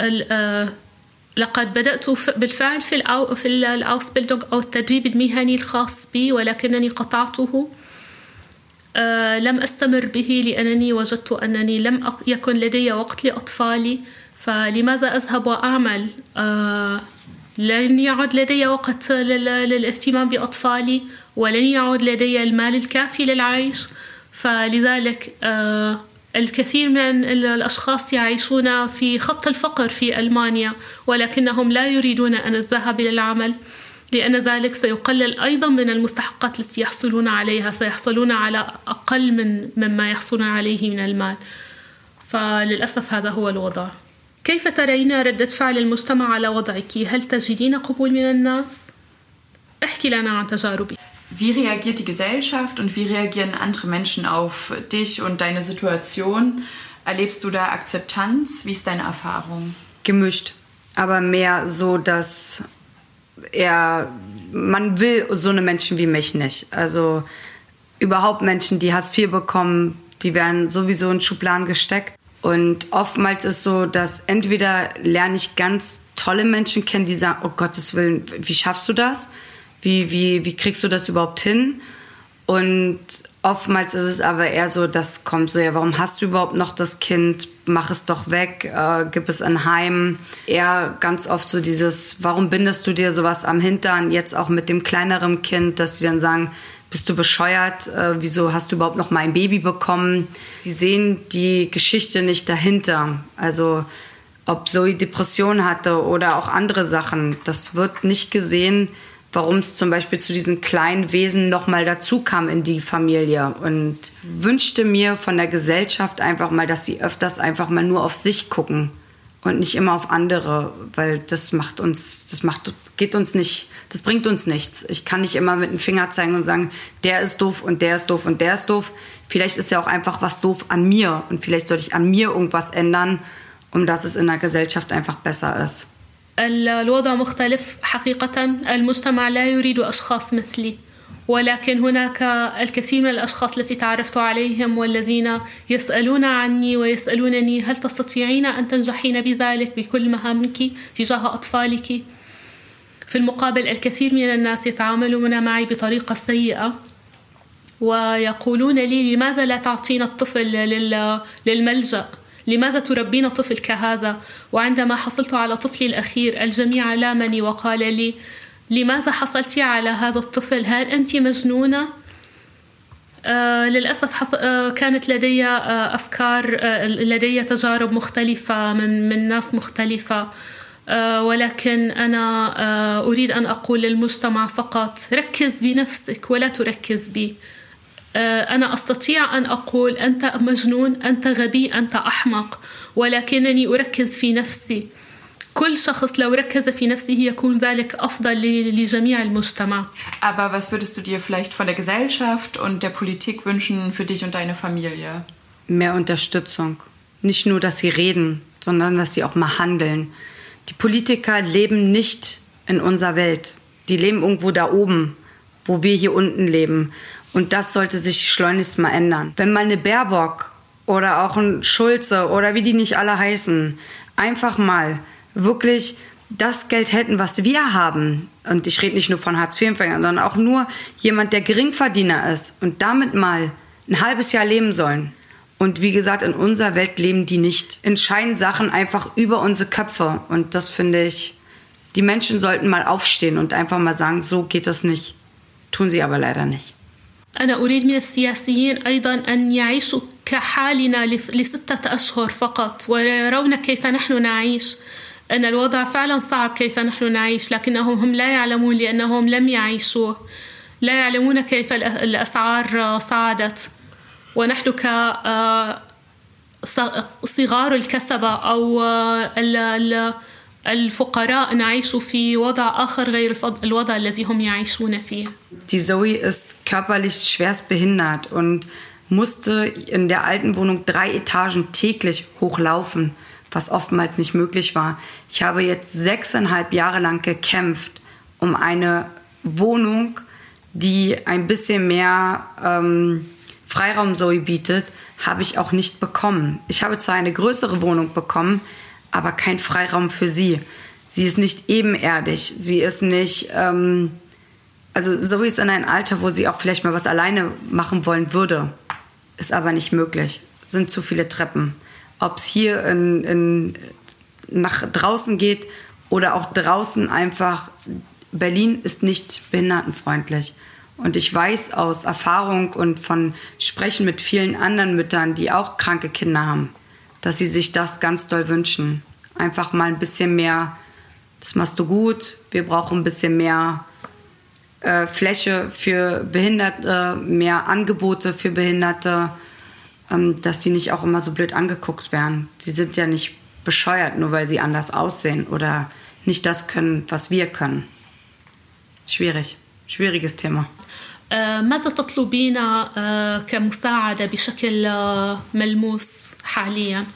ال- لقد بدأت بالفعل في الأو في الأوسبيلدونغ أو التدريب المهني الخاص بي ولكنني قطعته. لم أستمر به لأنني وجدت أنني لم يكن لدي وقت لأطفالي. فلماذا أذهب وأعمل؟ آه، لن يعد لدي وقت لل- للاهتمام بأطفالي ولن يعد لدي المال الكافي للعيش. فلذلك آه، الكثير من ال- الأشخاص يعيشون في خط الفقر في ألمانيا ولكنهم لا يريدون أن الذهاب إلى العمل. لأن ذلك سيقلل أيضا من المستحقات التي يحصلون عليها سيحصلون على أقل من مما يحصلون عليه من المال فللأسف هذا هو الوضع كيف ترين ردة فعل المجتمع على وضعك؟ هل تجدين قبول من الناس؟ احكي لنا عن تجاربك Wie reagiert die Gesellschaft und wie reagieren andere Menschen auf dich und deine Situation? Erlebst du da Akzeptanz? Wie ist deine Erfahrung? Gemischt. Aber mehr so, dass er, man will so eine Menschen wie mich nicht. Also überhaupt Menschen, die Hartz IV bekommen, die werden sowieso in Schubladen gesteckt. Und oftmals ist so, dass entweder lerne ich ganz tolle Menschen kennen, die sagen, oh Gottes Willen, wie schaffst du das? Wie, wie, wie kriegst du das überhaupt hin? Und oftmals ist es aber eher so, das kommt so, ja, warum hast du überhaupt noch das Kind? Mach es doch weg, äh, gib es ein Heim. Eher ganz oft so dieses, warum bindest du dir sowas am Hintern? Jetzt auch mit dem kleineren Kind, dass sie dann sagen, bist du bescheuert? Äh, wieso hast du überhaupt noch mein Baby bekommen? Sie sehen die Geschichte nicht dahinter. Also, ob Zoe Depression hatte oder auch andere Sachen, das wird nicht gesehen, warum es zum Beispiel zu diesen kleinen Wesen nochmal dazu kam in die Familie. Und wünschte mir von der Gesellschaft einfach mal, dass sie öfters einfach mal nur auf sich gucken und nicht immer auf andere, weil das macht uns, das macht, geht uns nicht, das bringt uns nichts. Ich kann nicht immer mit dem Finger zeigen und sagen, der ist doof und der ist doof und der ist doof. Vielleicht ist ja auch einfach was doof an mir und vielleicht sollte ich an mir irgendwas ändern, um dass es in der Gesellschaft einfach besser ist. ال- الوضع مختلف حقيقة. المجتمع لا يريد أشخاص مثلي ولكن هناك الكثير من الأشخاص التي تعرفت عليهم والذين يسألون عني ويسألونني هل تستطيعين أن تنجحين بذلك بكل مهامك تجاه أطفالك؟ في المقابل الكثير من الناس يتعاملون معي بطريقة سيئة ويقولون لي لماذا لا تعطين الطفل لل- للملجأ؟ لماذا تربين طفل كهذا وعندما حصلت على طفلي الأخير الجميع لامني وقال لي لماذا حصلت على هذا الطفل؟ هل أنت مجنونة؟ آه للأسف حص... آه كانت لدي آه أفكار آه لدي تجارب مختلفة من من ناس مختلفة آه ولكن أنا آه أريد أن أقول للمجتمع فقط ركز بنفسك ولا تركز بي. أنا أستطيع أن أقول أنت مجنون أنت غبي أنت أحمق ولكنني أركز في نفسي كل شخص لو ركز في نفسه يكون ذلك أفضل ل- لجميع المجتمع Aber was würdest du dir vielleicht von der Gesellschaft und der Politik wünschen für dich und deine Familie? Mehr Unterstützung. Nicht nur, dass sie reden, sondern dass sie auch mal handeln. Die Politiker leben nicht in unserer Welt. Die leben irgendwo da oben, wo wir hier unten leben. Und das sollte sich schleunigst mal ändern. Wenn mal eine Baerbock oder auch ein Schulze oder wie die nicht alle heißen, einfach mal wirklich das Geld hätten, was wir haben. Und ich rede nicht nur von Hartz-IV-Empfängern, sondern auch nur jemand, der Geringverdiener ist und damit mal ein halbes Jahr leben sollen. Und wie gesagt, in unserer Welt leben die nicht. Entscheiden Sachen einfach über unsere Köpfe. Und das finde ich, die Menschen sollten mal aufstehen und einfach mal sagen, so geht das nicht. Tun sie aber leider nicht. أنا أريد من السياسيين أيضا أن يعيشوا كحالنا لستة أشهر فقط ويرون كيف نحن نعيش. أن الوضع فعلا صعب كيف نحن نعيش لكنهم هم لا يعلمون لأنهم لم يعيشوه. لا يعلمون كيف الأ- الأسعار صعدت. ونحن ك آه، صغار الكسبة أو الفقراء نعيش في وضع آخر غير الوضع الذي هم يعيشون فيه. Die Zoe ist körperlich schwerst behindert und musste in der alten Wohnung drei Etagen täglich hochlaufen, was oftmals nicht möglich war. Ich habe jetzt sechseinhalb Jahre lang gekämpft um eine Wohnung, die ein bisschen mehr ähm, Freiraum Zoe bietet, habe ich auch nicht bekommen. Ich habe zwar eine größere Wohnung bekommen, aber kein Freiraum für sie. Sie ist nicht ebenerdig. Sie ist nicht. Ähm, also Zoe ist in einem Alter, wo sie auch vielleicht mal was alleine machen wollen würde. Ist aber nicht möglich. Sind zu viele Treppen. Ob es hier in, in, nach draußen geht oder auch draußen einfach. Berlin ist nicht behindertenfreundlich. Und ich weiß aus Erfahrung und von Sprechen mit vielen anderen Müttern, die auch kranke Kinder haben, dass sie sich das ganz doll wünschen. Einfach mal ein bisschen mehr, das machst du gut, wir brauchen ein bisschen mehr äh, Fläche für Behinderte, mehr Angebote für Behinderte, ähm, dass die nicht auch immer so blöd angeguckt werden. Sie sind ja nicht bescheuert, nur weil sie anders aussehen oder nicht das können, was wir können. Schwierig, schwieriges Thema. ماذا تطلبين كمساعدة بشكل ملموس حاليا؟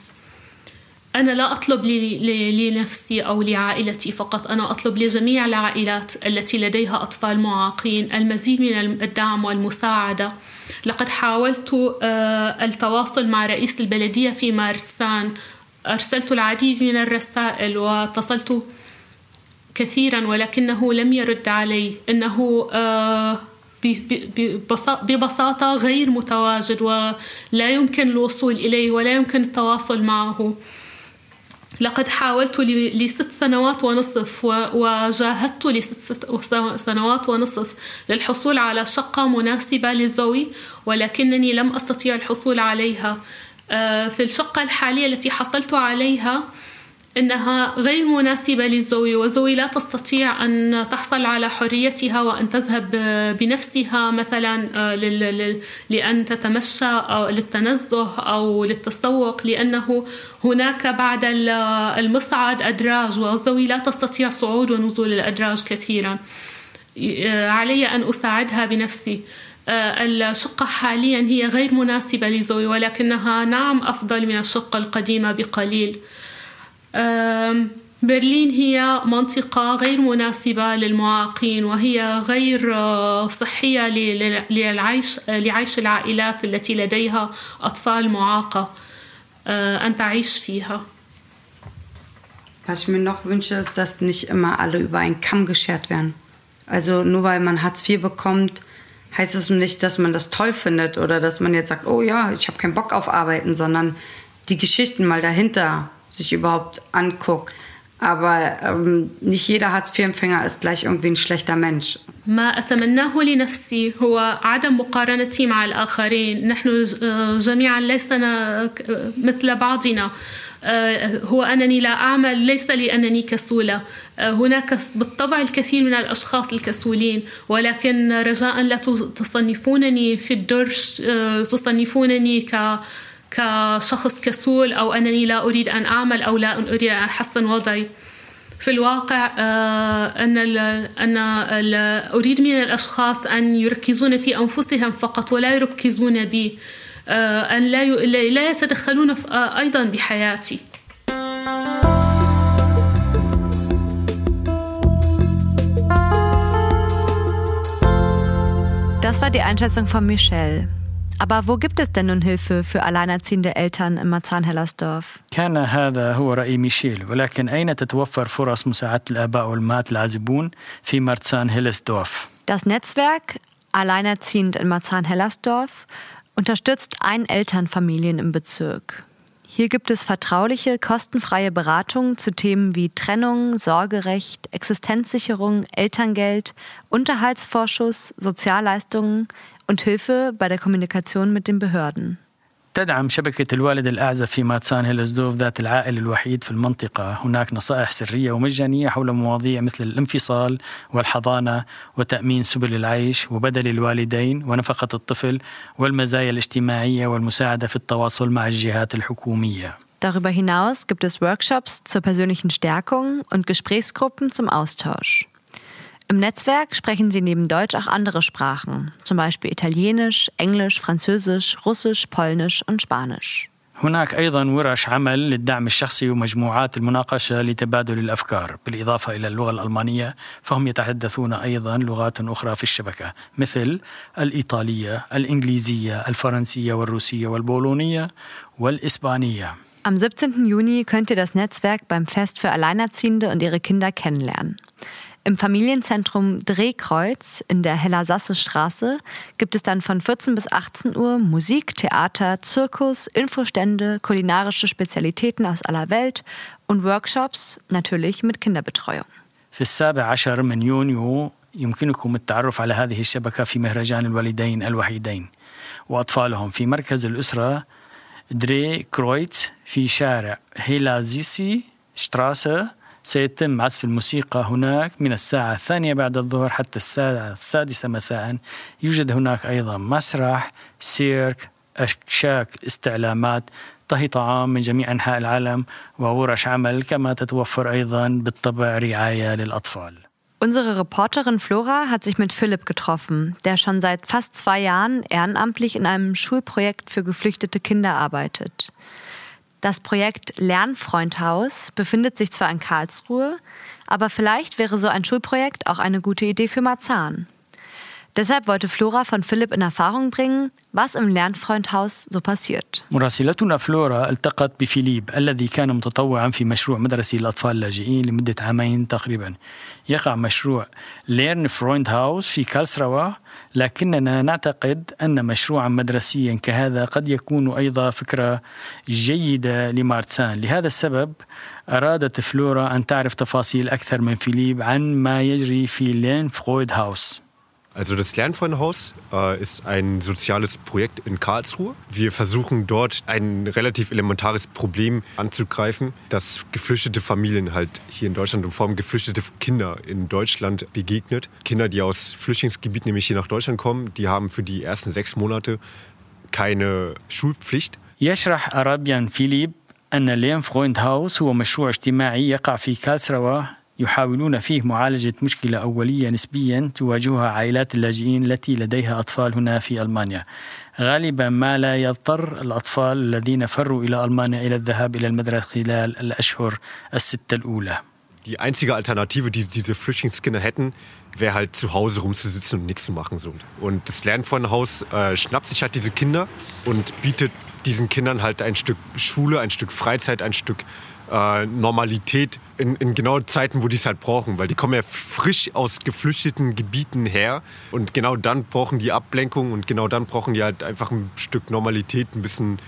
أنا لا أطلب لنفسي أو لعائلتي فقط. أنا أطلب لجميع العائلات التي لديها أطفال معاقين المزيد من الدعم والمساعدة. لقد حاولت التواصل مع رئيس البلدية في مارسان. أرسلت العديد من الرسائل واتصلت كثيرا ولكنه لم يرد علي. إنه ببساطة غير متواجد ولا يمكن الوصول إليه ولا يمكن التواصل معه. لقد حاولت لست سنوات ونصف وجاهدت لست سنوات ونصف للحصول على شقة مناسبة لزوي ولكنني لم أستطيع الحصول عليها. في الشقة الحالية التي حصلت عليها إنها غير مناسبة لزوي وزوي لا تستطيع أن تحصل على حريتها وأن تذهب بنفسها مثلا لأن تتمشى أو للتنزه أو للتسوق لأنه هناك بعد المصعد أدراج وزوي لا تستطيع صعود ونزول الأدراج كثيرا. علي أن أساعدها بنفسي. الشقة حاليا هي غير مناسبة لزوي ولكنها نعم أفضل من الشقة القديمة بقليل. برلين هي منطقة غير مناسبة للمعاقين وهي غير صحية للعيش لعيش العائلات التي لديها أطفال معاقة أن تعيش فيها. Was ich mir noch wünsche, ist, dass nicht immer alle über einen Kamm geschert werden. Also nur weil man Hartz IV bekommt, heißt es nicht, dass man das toll findet oder dass man jetzt sagt, oh ja, ich habe keinen Bock auf Arbeiten, sondern die Geschichten mal dahinter sich überhaupt anguckt. Aber ähm, nicht jeder Hartz-IV-Empfänger ist gleich irgendwie ein schlechter Mensch. ما أتمناه لنفسي هو عدم مقارنتي مع الآخرين نحن جميعا لسنا مثل بعضنا هو أنني لا أعمل ليس لأنني كسولة هناك بالطبع الكثير من الأشخاص الكسولين ولكن رجاء لا تصنفونني في الدرج تصنفونني ك كشخص كسول أو أنني لا أريد أن أعمل أو لا أريد أن أحسن وضعي. في الواقع أن ال أن ال أريد من الأشخاص أن يركزون في أنفسهم فقط ولا يركزون بي. أن لا لا يتدخلون أيضا بحياتي. Das war die Einschätzung von Michelle. Aber wo gibt es denn nun Hilfe für alleinerziehende Eltern im Marzahn-Hellersdorf? كان هذا هو رأي ميشيل ولكن أين تتوفر فرص مساعدة الآباء والأمهات العازبون في مارزان هيلسدورف؟ Das Netzwerk Alleinerziehend in Marzahn-Hellersdorf unterstützt Ein-Eltern-Familien im Bezirk. Hier gibt es vertrauliche, kostenfreie Beratungen zu Themen wie Trennung, Sorgerecht, Existenzsicherung, Elterngeld, Unterhaltsvorschuss, Sozialleistungen, und Hilfe bei der Kommunikation mit den Behörden. تدعم شبكة الوالد الأعزب في ماتسان هيلزدوف ذات العائل الوحيد في المنطقة هناك نصائح سرية ومجانية حول مواضيع مثل الانفصال والحضانة وتأمين سبل العيش وبدل الوالدين ونفقة الطفل والمزايا الاجتماعية والمساعدة في التواصل مع الجهات الحكومية Darüber hinaus gibt es Workshops zur persönlichen Stärkung und Gesprächsgruppen zum Austausch. Im Netzwerk sprechen sie neben Deutsch auch andere Sprachen, zum Beispiel Italienisch, Englisch, Französisch, Russisch, Polnisch und Spanisch. هناك أيضا ورش عمل للدعم الشخصي ومجموعات المناقشة لتبادل الأفكار بالإضافة إلى اللغة الألمانية فهم يتحدثون أيضا لغات أخرى في الشبكة مثل الإيطالية الإنجليزية الفرنسية والروسية والبولونية والإسبانية Am 17. Juni könnt ihr das Netzwerk beim Fest für Alleinerziehende und ihre Kinder kennenlernen. Im Familienzentrum Drehkreuz in der Hellersasse Straße gibt es dann von 14 bis 18 Uhr Musik, Theater, Zirkus, Infostände, kulinarische Spezialitäten aus aller Welt und Workshops, natürlich mit Kinderbetreuung. في السابع عشر من يونيو يمكنكم التعرف على هذه الشبكة في مهرجان الوالدين الوحيدين وأطفالهم في مركز الأسرة دري كرويتس في شارع هيلازيسي شتراسة سيتم عزف الموسيقى هناك من الساعة الثانية بعد الظهر حتى الساعة السادسة مساء يوجد هناك أيضا مسرح سيرك أشاك استعلامات طهي طعام من جميع أنحاء العالم وورش عمل كما تتوفر أيضا بالطبع رعاية للأطفال Unsere Reporterin Flora hat sich mit Philipp getroffen, der schon seit fast zwei Jahren ehrenamtlich in einem Schulprojekt für geflüchtete Kinder arbeitet. Das Projekt Lernfreundhaus befindet sich zwar in Karlsruhe, aber vielleicht wäre so ein Schulprojekt auch eine gute Idee für Marzahn. Deshalb wollte Flora von Philipp in Erfahrung bringen, was im Lernfreundhaus so passiert. مراسلتنا فلورا التقت بفيليب الذي كان متطوعا في مشروع مدرسي للأطفال اللاجئين لمدة عامين تقريبا يقع مشروع ليرن فرويند هاوس في كالسروا لكننا نعتقد أن مشروعا مدرسيا كهذا قد يكون أيضا فكرة جيدة لمارتسان لهذا السبب أرادت فلورا أن تعرف تفاصيل أكثر من فيليب عن ما يجري في لين فرويد هاوس. Also das Lernfreundehaus äh, ist ein soziales Projekt in Karlsruhe. Wir versuchen dort ein relativ elementares Problem anzugreifen, das geflüchtete Familien halt hier in Deutschland und vor allem geflüchtete Kinder in Deutschland begegnet. Kinder, die aus Flüchtlingsgebieten nämlich hier nach Deutschland kommen, die haben für die ersten sechs Monate keine Schulpflicht. يشرح أرابيان فيليب أن لين فرويند هاوس هو مشروع اجتماعي يقع في كالسروا يحاولون فيه معالجة مشكلة أولية نسبيا تواجهها عائلات اللاجئين التي لديها أطفال هنا في ألمانيا غالبا ما لا يضطر الأطفال الذين فروا إلى ألمانيا إلى الذهاب إلى المدرسة خلال الأشهر الستة الأولى Die einzige Alternative, die diese Flüchtlingskinder hätten, wäre halt zu Hause rumzusitzen und nichts zu machen. So. Und das Lernfreundehaus äh, schnappt sich halt diese Kinder und bietet diesen Kindern halt ein Stück Schule, ein Stück Freizeit, ein Stück äh, Normalität in, in genau Zeiten, wo die es halt brauchen. Weil die kommen ja frisch aus geflüchteten Gebieten her und genau dann brauchen die Ablenkung und genau dann brauchen die halt einfach ein Stück Normalität, ein bisschen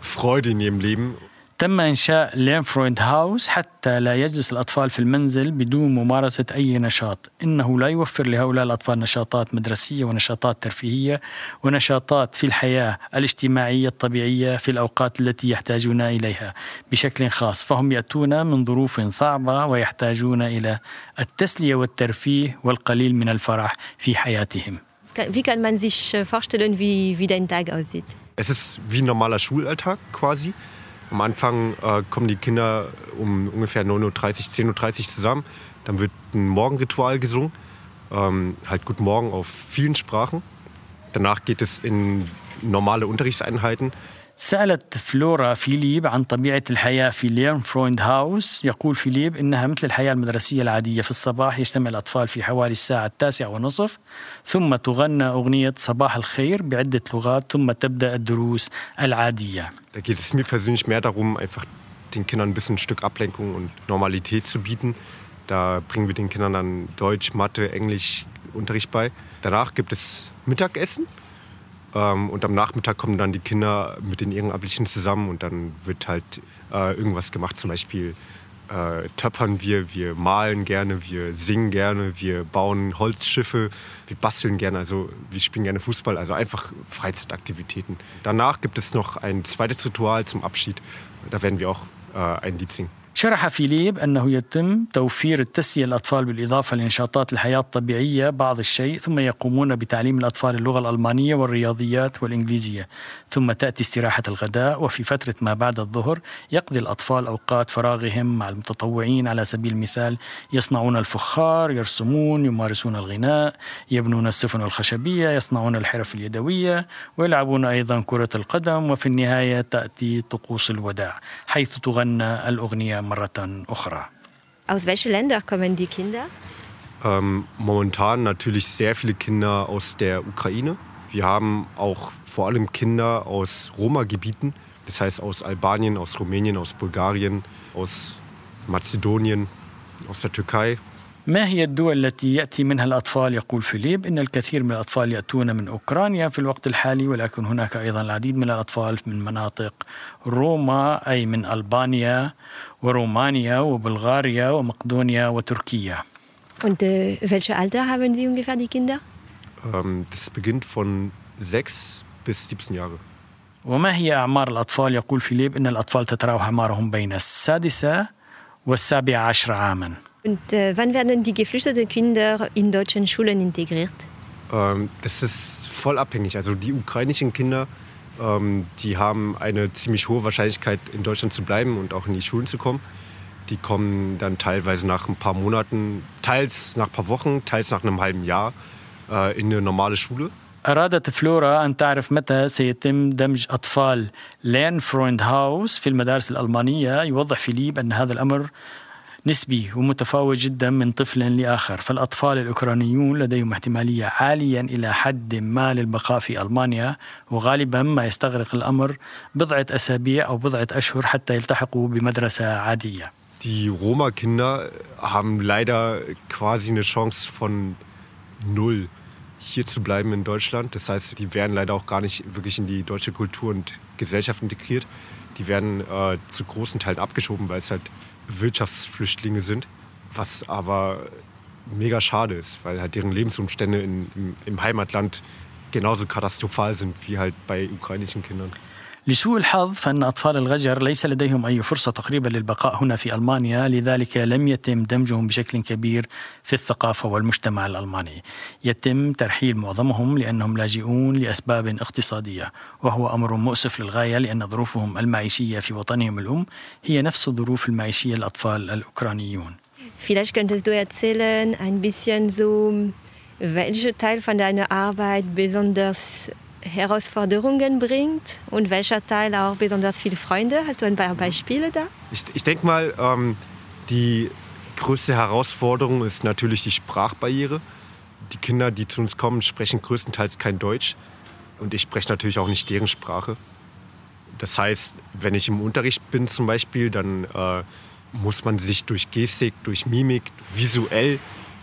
Freude in ihrem Leben. تم إنشاء لين فرويد هاوس حتى لا يجلس الأطفال في المنزل بدون ممارسة أي نشاط إنه لا يوفر لهؤلاء الأطفال نشاطات مدرسية ونشاطات ترفيهية ونشاطات في الحياة الاجتماعية الطبيعية في الأوقات التي يحتاجون إليها بشكل خاص فهم يأتون من ظروف صعبة ويحتاجون إلى التسلية والترفيه والقليل من الفرح في حياتهم Wie kann man sich vorstellen, wie, wie dein Tag aussieht? Es ist wie ein normaler Schulalltag quasi. Am Anfang äh, kommen die Kinder um ungefähr 9.30 Uhr, 10.30 Uhr zusammen. Dann wird ein Morgenritual gesungen. Ähm, halt Guten Morgen auf vielen Sprachen. Danach geht es in normale Unterrichtseinheiten. سألت فلورا فيليب عن طبيعة الحياة في ليرن فرويند هاوس يقول فيليب إنها مثل الحياة المدرسية العادية في الصباح يجتمع الأطفال في حوالي الساعة التاسعة ونصف ثم تغنى أغنية صباح الخير بعدة لغات ثم تبدأ الدروس العادية Da geht es mir persönlich mehr darum, einfach den Kindern ein bisschen ein Stück Ablenkung und Normalität zu bieten. Da bringen wir den Kindern dann Deutsch, Mathe, Englisch Unterricht bei. Danach gibt es Mittagessen. ähm, und am Nachmittag kommen dann die Kinder mit den Ehrenamtlichen zusammen und dann wird halt äh, irgendwas gemacht, zum Beispiel äh, töpfern wir, wir malen gerne, wir singen gerne, wir bauen Holzschiffe, wir basteln gerne, also wir spielen gerne Fußball, also einfach Freizeitaktivitäten. Danach gibt es noch ein zweites Ritual zum Abschied, da werden wir auch äh, ein Lied singen. شرح فيليب أنه يتم توفير التسلية للأطفال بالإضافة لنشاطات الحياة الطبيعية بعض الشيء ثم يقومون بتعليم الأطفال اللغة الألمانية والرياضيات والإنجليزية. ثم تأتي استراحة الغداء وفي فترة ما بعد الظهر يقضي الأطفال أوقات فراغهم مع المتطوعين على سبيل المثال يصنعون الفخار يرسمون يمارسون الغناء يبنون السفن الخشبية يصنعون الحرف اليدوية ويلعبون أيضا كرة القدم وفي النهاية تأتي طقوس الوداع حيث تغنى الأغنية مرة أخرى Aus welchen Ländern kommen die Kinder? Ähm, momentan natürlich sehr viele Kinder aus der Ukraine. Wir haben auch vor allem Kinder aus Roma-Gebieten, das heißt aus Albanien, aus Rumänien, aus Bulgarien, aus Mazedonien, aus der Türkei. ما هي الدول التي ياتي منها الاطفال يقول فيليب ان الكثير من الاطفال ياتون من اوكرانيا في الوقت الحالي ولكن هناك ايضا العديد من الاطفال من مناطق روما اي من البانيا ورومانيا وبلغاريا ومقدونيا وتركيا. Und äh, welche Alter haben die ungefähr, die Kinder? Ähm, das beginnt von 6 bis 17 Jahre. وما هي اعمار الاطفال؟ يقول فيليب ان الاطفال تتراوح اعمارهم بين السادسه والسابعه عشر عاما. Und äh, wann werden die geflüchteten Kinder in deutschen Schulen integriert? Ähm, das ist voll abhängig. Also die ukrainischen Kinder, ähm, die haben eine ziemlich hohe Wahrscheinlichkeit, in Deutschland zu bleiben und auch in die Schulen zu kommen. Die kommen dann teilweise nach ein paar Monaten, teils nach ein paar Wochen, teils nach einem halben Jahr äh, in eine normale Schule. أرادت فلورا أن تعرف متى سيتم دمج أطفال لين فرويند هاوس في المدارس الألمانية. يوضح فيليب أن هذا الأمر نسبي ومتفاوت جدا من طفل لآخر. فالأطفال الأوكرانيون لديهم احتمالية عاليا إلى حد ما للبقاء في ألمانيا وغالبا ما يستغرق الأمر بضعة أسابيع أو بضعة أشهر حتى يلتحقوا بمدرسة عادية. Die Roma-Kinder haben leider quasi eine Chance von null. Hier zu bleiben in Deutschland. Das heißt, die werden leider auch gar nicht wirklich in die deutsche Kultur und Gesellschaft integriert. Die werden äh, zu großen Teilen abgeschoben, weil es halt Wirtschaftsflüchtlinge sind. Was aber mega schade ist, weil halt deren Lebensumstände in, im, im Heimatland genauso katastrophal sind wie halt bei ukrainischen Kindern. لسوء الحظ فإن أطفال الغجر ليس لديهم أي فرصة تقريبا للبقاء هنا في ألمانيا لذلك لم يتم دمجهم بشكل كبير في الثقافة والمجتمع الألماني. يتم ترحيل معظمهم لأنهم لاجئون لأسباب اقتصادية وهو أمر مؤسف للغاية لأن ظروفهم المعيشية في وطنهم الأم هي نفس الظروف المعيشية للأطفال الأوكرانيون. Vielleicht könntest du erzählen ein bisschen so, welcher Teil von deiner Arbeit besonders Herausforderungen bringt und welcher Teil auch besonders viele Freunde. Hast du ein paar Beispiele da? Ich, ich denke mal, ähm, die größte Herausforderung ist natürlich die Sprachbarriere. Die Kinder, die zu uns kommen, sprechen größtenteils kein Deutsch. Und ich spreche natürlich auch nicht deren Sprache. Das heißt, wenn ich im Unterricht bin zum Beispiel, dann äh, muss man sich durch Gestik, durch Mimik, visuell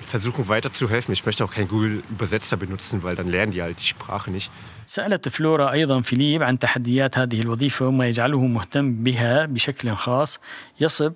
versuchen weiterzuhelfen. Ich möchte auch keinen Google-Übersetzer benutzen, weil dann lernen die halt die Sprache nicht. سألت فلورا أيضا فيليب عن تحديات هذه الوظيفة وما يجعله مهتم بها بشكل خاص يصف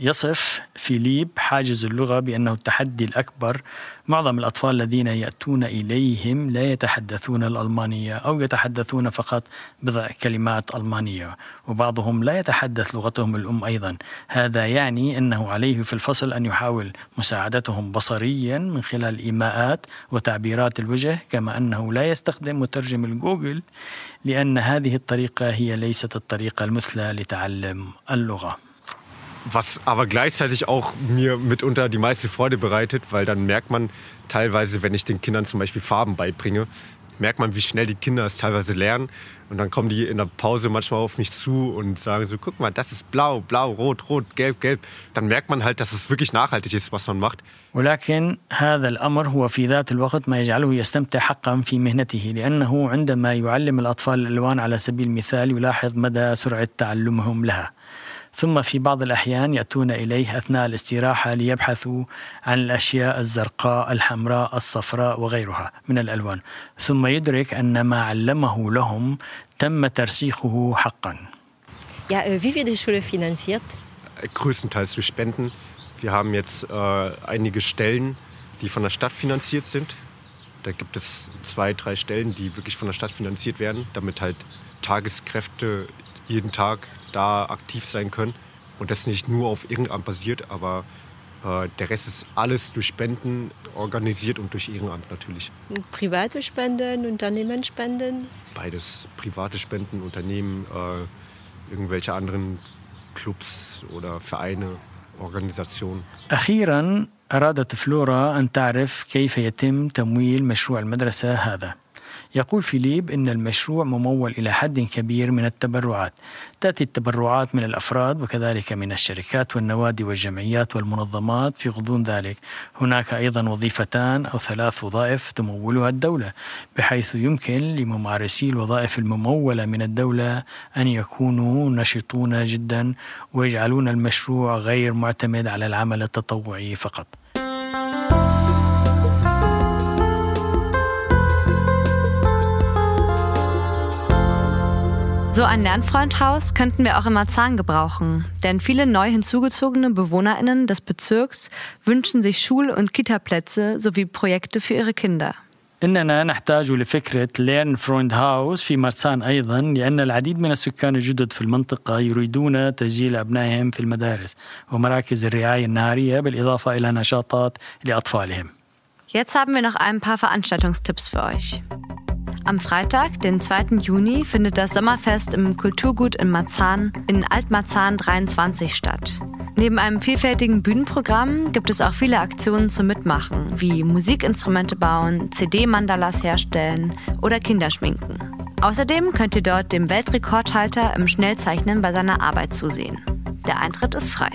يصف فيليب حاجز اللغة بأنه التحدي الأكبر معظم الأطفال الذين يأتون إليهم لا يتحدثون الألمانية أو يتحدثون فقط بضع كلمات ألمانية وبعضهم لا يتحدث لغتهم الأم أيضا. هذا يعني أنه عليه في الفصل أن يحاول مساعدتهم بصريا من خلال إيماءات وتعبيرات الوجه كما أنه لا يستخدم مترجم الجوجل لأن هذه الطريقة هي ليست الطريقة المثلى لتعلم اللغة. was aber gleichzeitig auch mir mitunter die meiste Freude bereitet, weil dann merkt man teilweise, wenn ich den Kindern zum Beispiel Farben beibringe, merkt man, wie schnell die Kinder es teilweise lernen. Und dann kommen die in der Pause manchmal auf mich zu und sagen so, guck mal, das ist blau, blau, rot, rot, gelb, gelb. Dann merkt man halt, dass es wirklich nachhaltig ist, was man macht. ولكن هذا الامر هو في ذات الوقت ما يجعله يستمتع حقا في مهنته لانه عندما يعلم الاطفال الالوان على سبيل المثال يلاحظ مدى سرعه تعلمهم لها. ثم في بعض الأحيان يأتون إليه أثناء الاستراحة ليبحثوا عن الأشياء الزرقاء الحمراء الصفراء وغيرها من الألوان ثم يدرك أن ما علمه لهم تم ترسيخه حقا Ja, äh, wie wird die Schule finanziert? größtenteils durch Spenden. Wir haben jetzt äh, einige Stellen, die von der Stadt finanziert sind. Da gibt es zwei, drei Stellen, die wirklich von der Stadt finanziert werden, damit halt Tageskräfte jeden Tag da aktiv sein können. Und das nicht nur auf Ehrenamt basiert, aber äh, der Rest ist alles durch Spenden organisiert und durch Ehrenamt natürlich. Private Spenden, Unternehmensspenden? Beides. Private Spenden, Unternehmen, äh, irgendwelche anderen Clubs oder Vereine, Organisationen. أخيرا أرادت فلورا أن تعرف كيف يتم تمويل مشروع المدرسة هذا يقول فيليب أن المشروع ممول إلى حد كبير من التبرعات. تأتي التبرعات من الأفراد وكذلك من الشركات والنوادي والجمعيات والمنظمات في غضون ذلك. هناك أيضا وظيفتان أو ثلاث وظائف تمولها الدولة بحيث يمكن لممارسي الوظائف الممولة من الدولة أن يكونوا نشطون جدا ويجعلون المشروع غير معتمد على العمل التطوعي فقط. So ein Lernfreundhaus könnten wir auch in Marzahn gebrauchen, denn viele neu hinzugezogene BewohnerInnen des Bezirks wünschen sich Schul- und Kitaplätze sowie Projekte für ihre Kinder. إننا نحتاج لفكرة ليرن فرويند هاوس في مرسان أيضا لأن العديد من السكان الجدد في المنطقة يريدون تسجيل أبنائهم في المدارس ومراكز الرعاية النهارية بالإضافة إلى نشاطات لأطفالهم Jetzt haben wir noch ein paar Veranstaltungstipps für euch. Am Freitag, den 2. Juni, findet das Sommerfest im Kulturgut in Marzahn in Altmarzahn 23 statt. Neben einem vielfältigen Bühnenprogramm gibt es auch viele Aktionen zum Mitmachen, wie Musikinstrumente bauen, CD-Mandalas herstellen oder Kinderschminken. Außerdem könnt ihr dort dem Weltrekordhalter im Schnellzeichnen bei seiner Arbeit zusehen. Der Eintritt ist frei.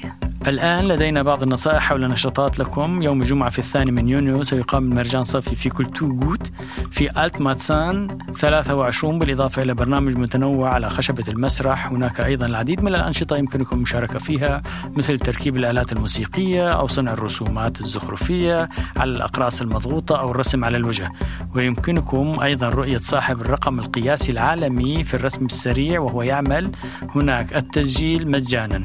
الآن لدينا بعض النصائح حول نشاطات لكم. يوم الجمعة في الثاني من يونيو سيقام المرجان صفي في كلتو جوت في ألت ماتسان 23 بالإضافة إلى برنامج متنوع على خشبة المسرح. هناك أيضا العديد من الأنشطة يمكنكم المشاركة فيها مثل تركيب الآلات الموسيقية أو صنع الرسومات الزخرفية على الأقراص المضغوطة أو الرسم على الوجه. ويمكنكم أيضا رؤية صاحب الرقم القياسي العالمي في الرسم السريع وهو يعمل هناك. التسجيل مجانا.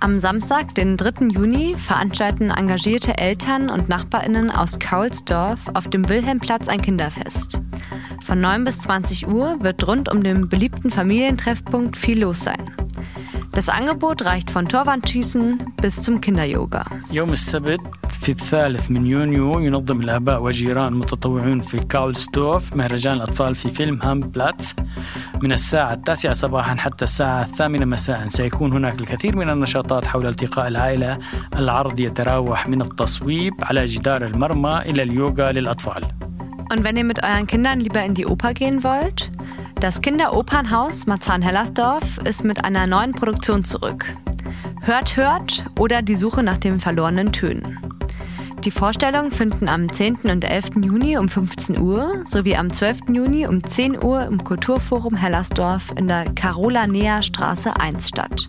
Am Samstag, den 3. Juni, veranstalten engagierte Eltern und NachbarInnen aus Kaulsdorf auf dem Wilhelmplatz ein Kinderfest. Von 9 bis 20 Uhr wird rund um den beliebten Familientreffpunkt viel los sein. Das Angebot reicht von Torwandschießen bis zum Kinderyoga. يوم السبت في الثالث من يونيو ينظم الآباء وجيران متطوعون في كاولستوف مهرجان الأطفال في فيلم هام بلاتس من الساعة التاسعة صباحا حتى الساعة الثامنة مساء سيكون هناك الكثير من النشاطات حول التقاء العائلة العرض يتراوح من التصويب على جدار المرمى إلى اليوغا للأطفال Und wenn ihr mit euren Kindern lieber in die Oper gehen wollt, das Kinderopernhaus Marzahn-Hellersdorf ist mit einer neuen Produktion zurück. Hört, hört oder die Suche nach den verlorenen Tönen. Die Vorstellungen finden am 10. und 11. Juni um 15 Uhr sowie am 12. Juni um 10 Uhr im Kulturforum Hellersdorf in der Carola-Nea Straße 1 statt.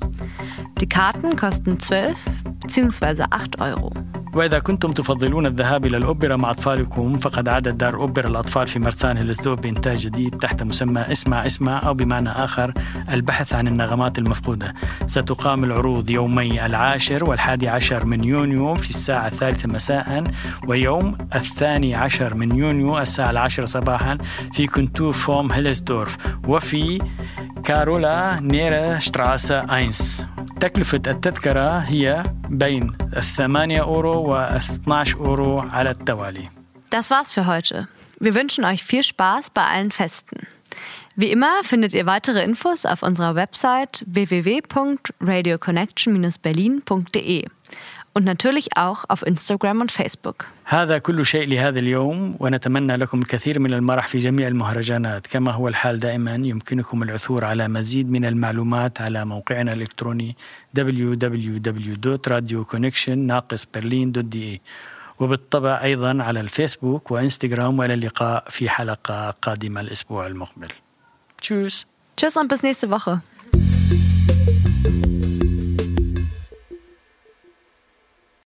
Die Karten kosten 12 bzw. 8 Euro. وإذا كنتم تفضلون الذهاب إلى الأوبرا مع أطفالكم فقد عادت دار أوبرا الأطفال في مرسان هيلسدوف بإنتاج جديد تحت مسمى اسمع اسمع أو بمعنى آخر البحث عن النغمات المفقودة. ستقام العروض يومي العاشر والحادي عشر من يونيو في الساعة الثالثة مساء ويوم الثاني عشر من يونيو الساعة العاشرة صباحا في كنتو فوم هيلسدورف وفي كارولا نيرا شتراسة أينس. تكلفة التذكرة هي بين الثمانية أورو و 12 أورو على التوالي Das war's für heute. Wir wünschen euch viel Spaß bei allen Festen. Wie immer findet ihr weitere Infos auf unserer Website www.radioconnection-berlin.de und natürlich auch auf Instagram und Facebook. هذا كل شيء لهذا اليوم ونتمنى لكم الكثير من المرح في جميع المهرجانات كما هو الحال دائما يمكنكم العثور على مزيد من المعلومات على موقعنا الإلكتروني www.radioconnection-berlin.de وبالطبع أيضا على الفيسبوك وإنستغرام وإلى اللقاء في حلقة قادمة الأسبوع المقبل Tschüss. Tschüss und bis nächste Woche.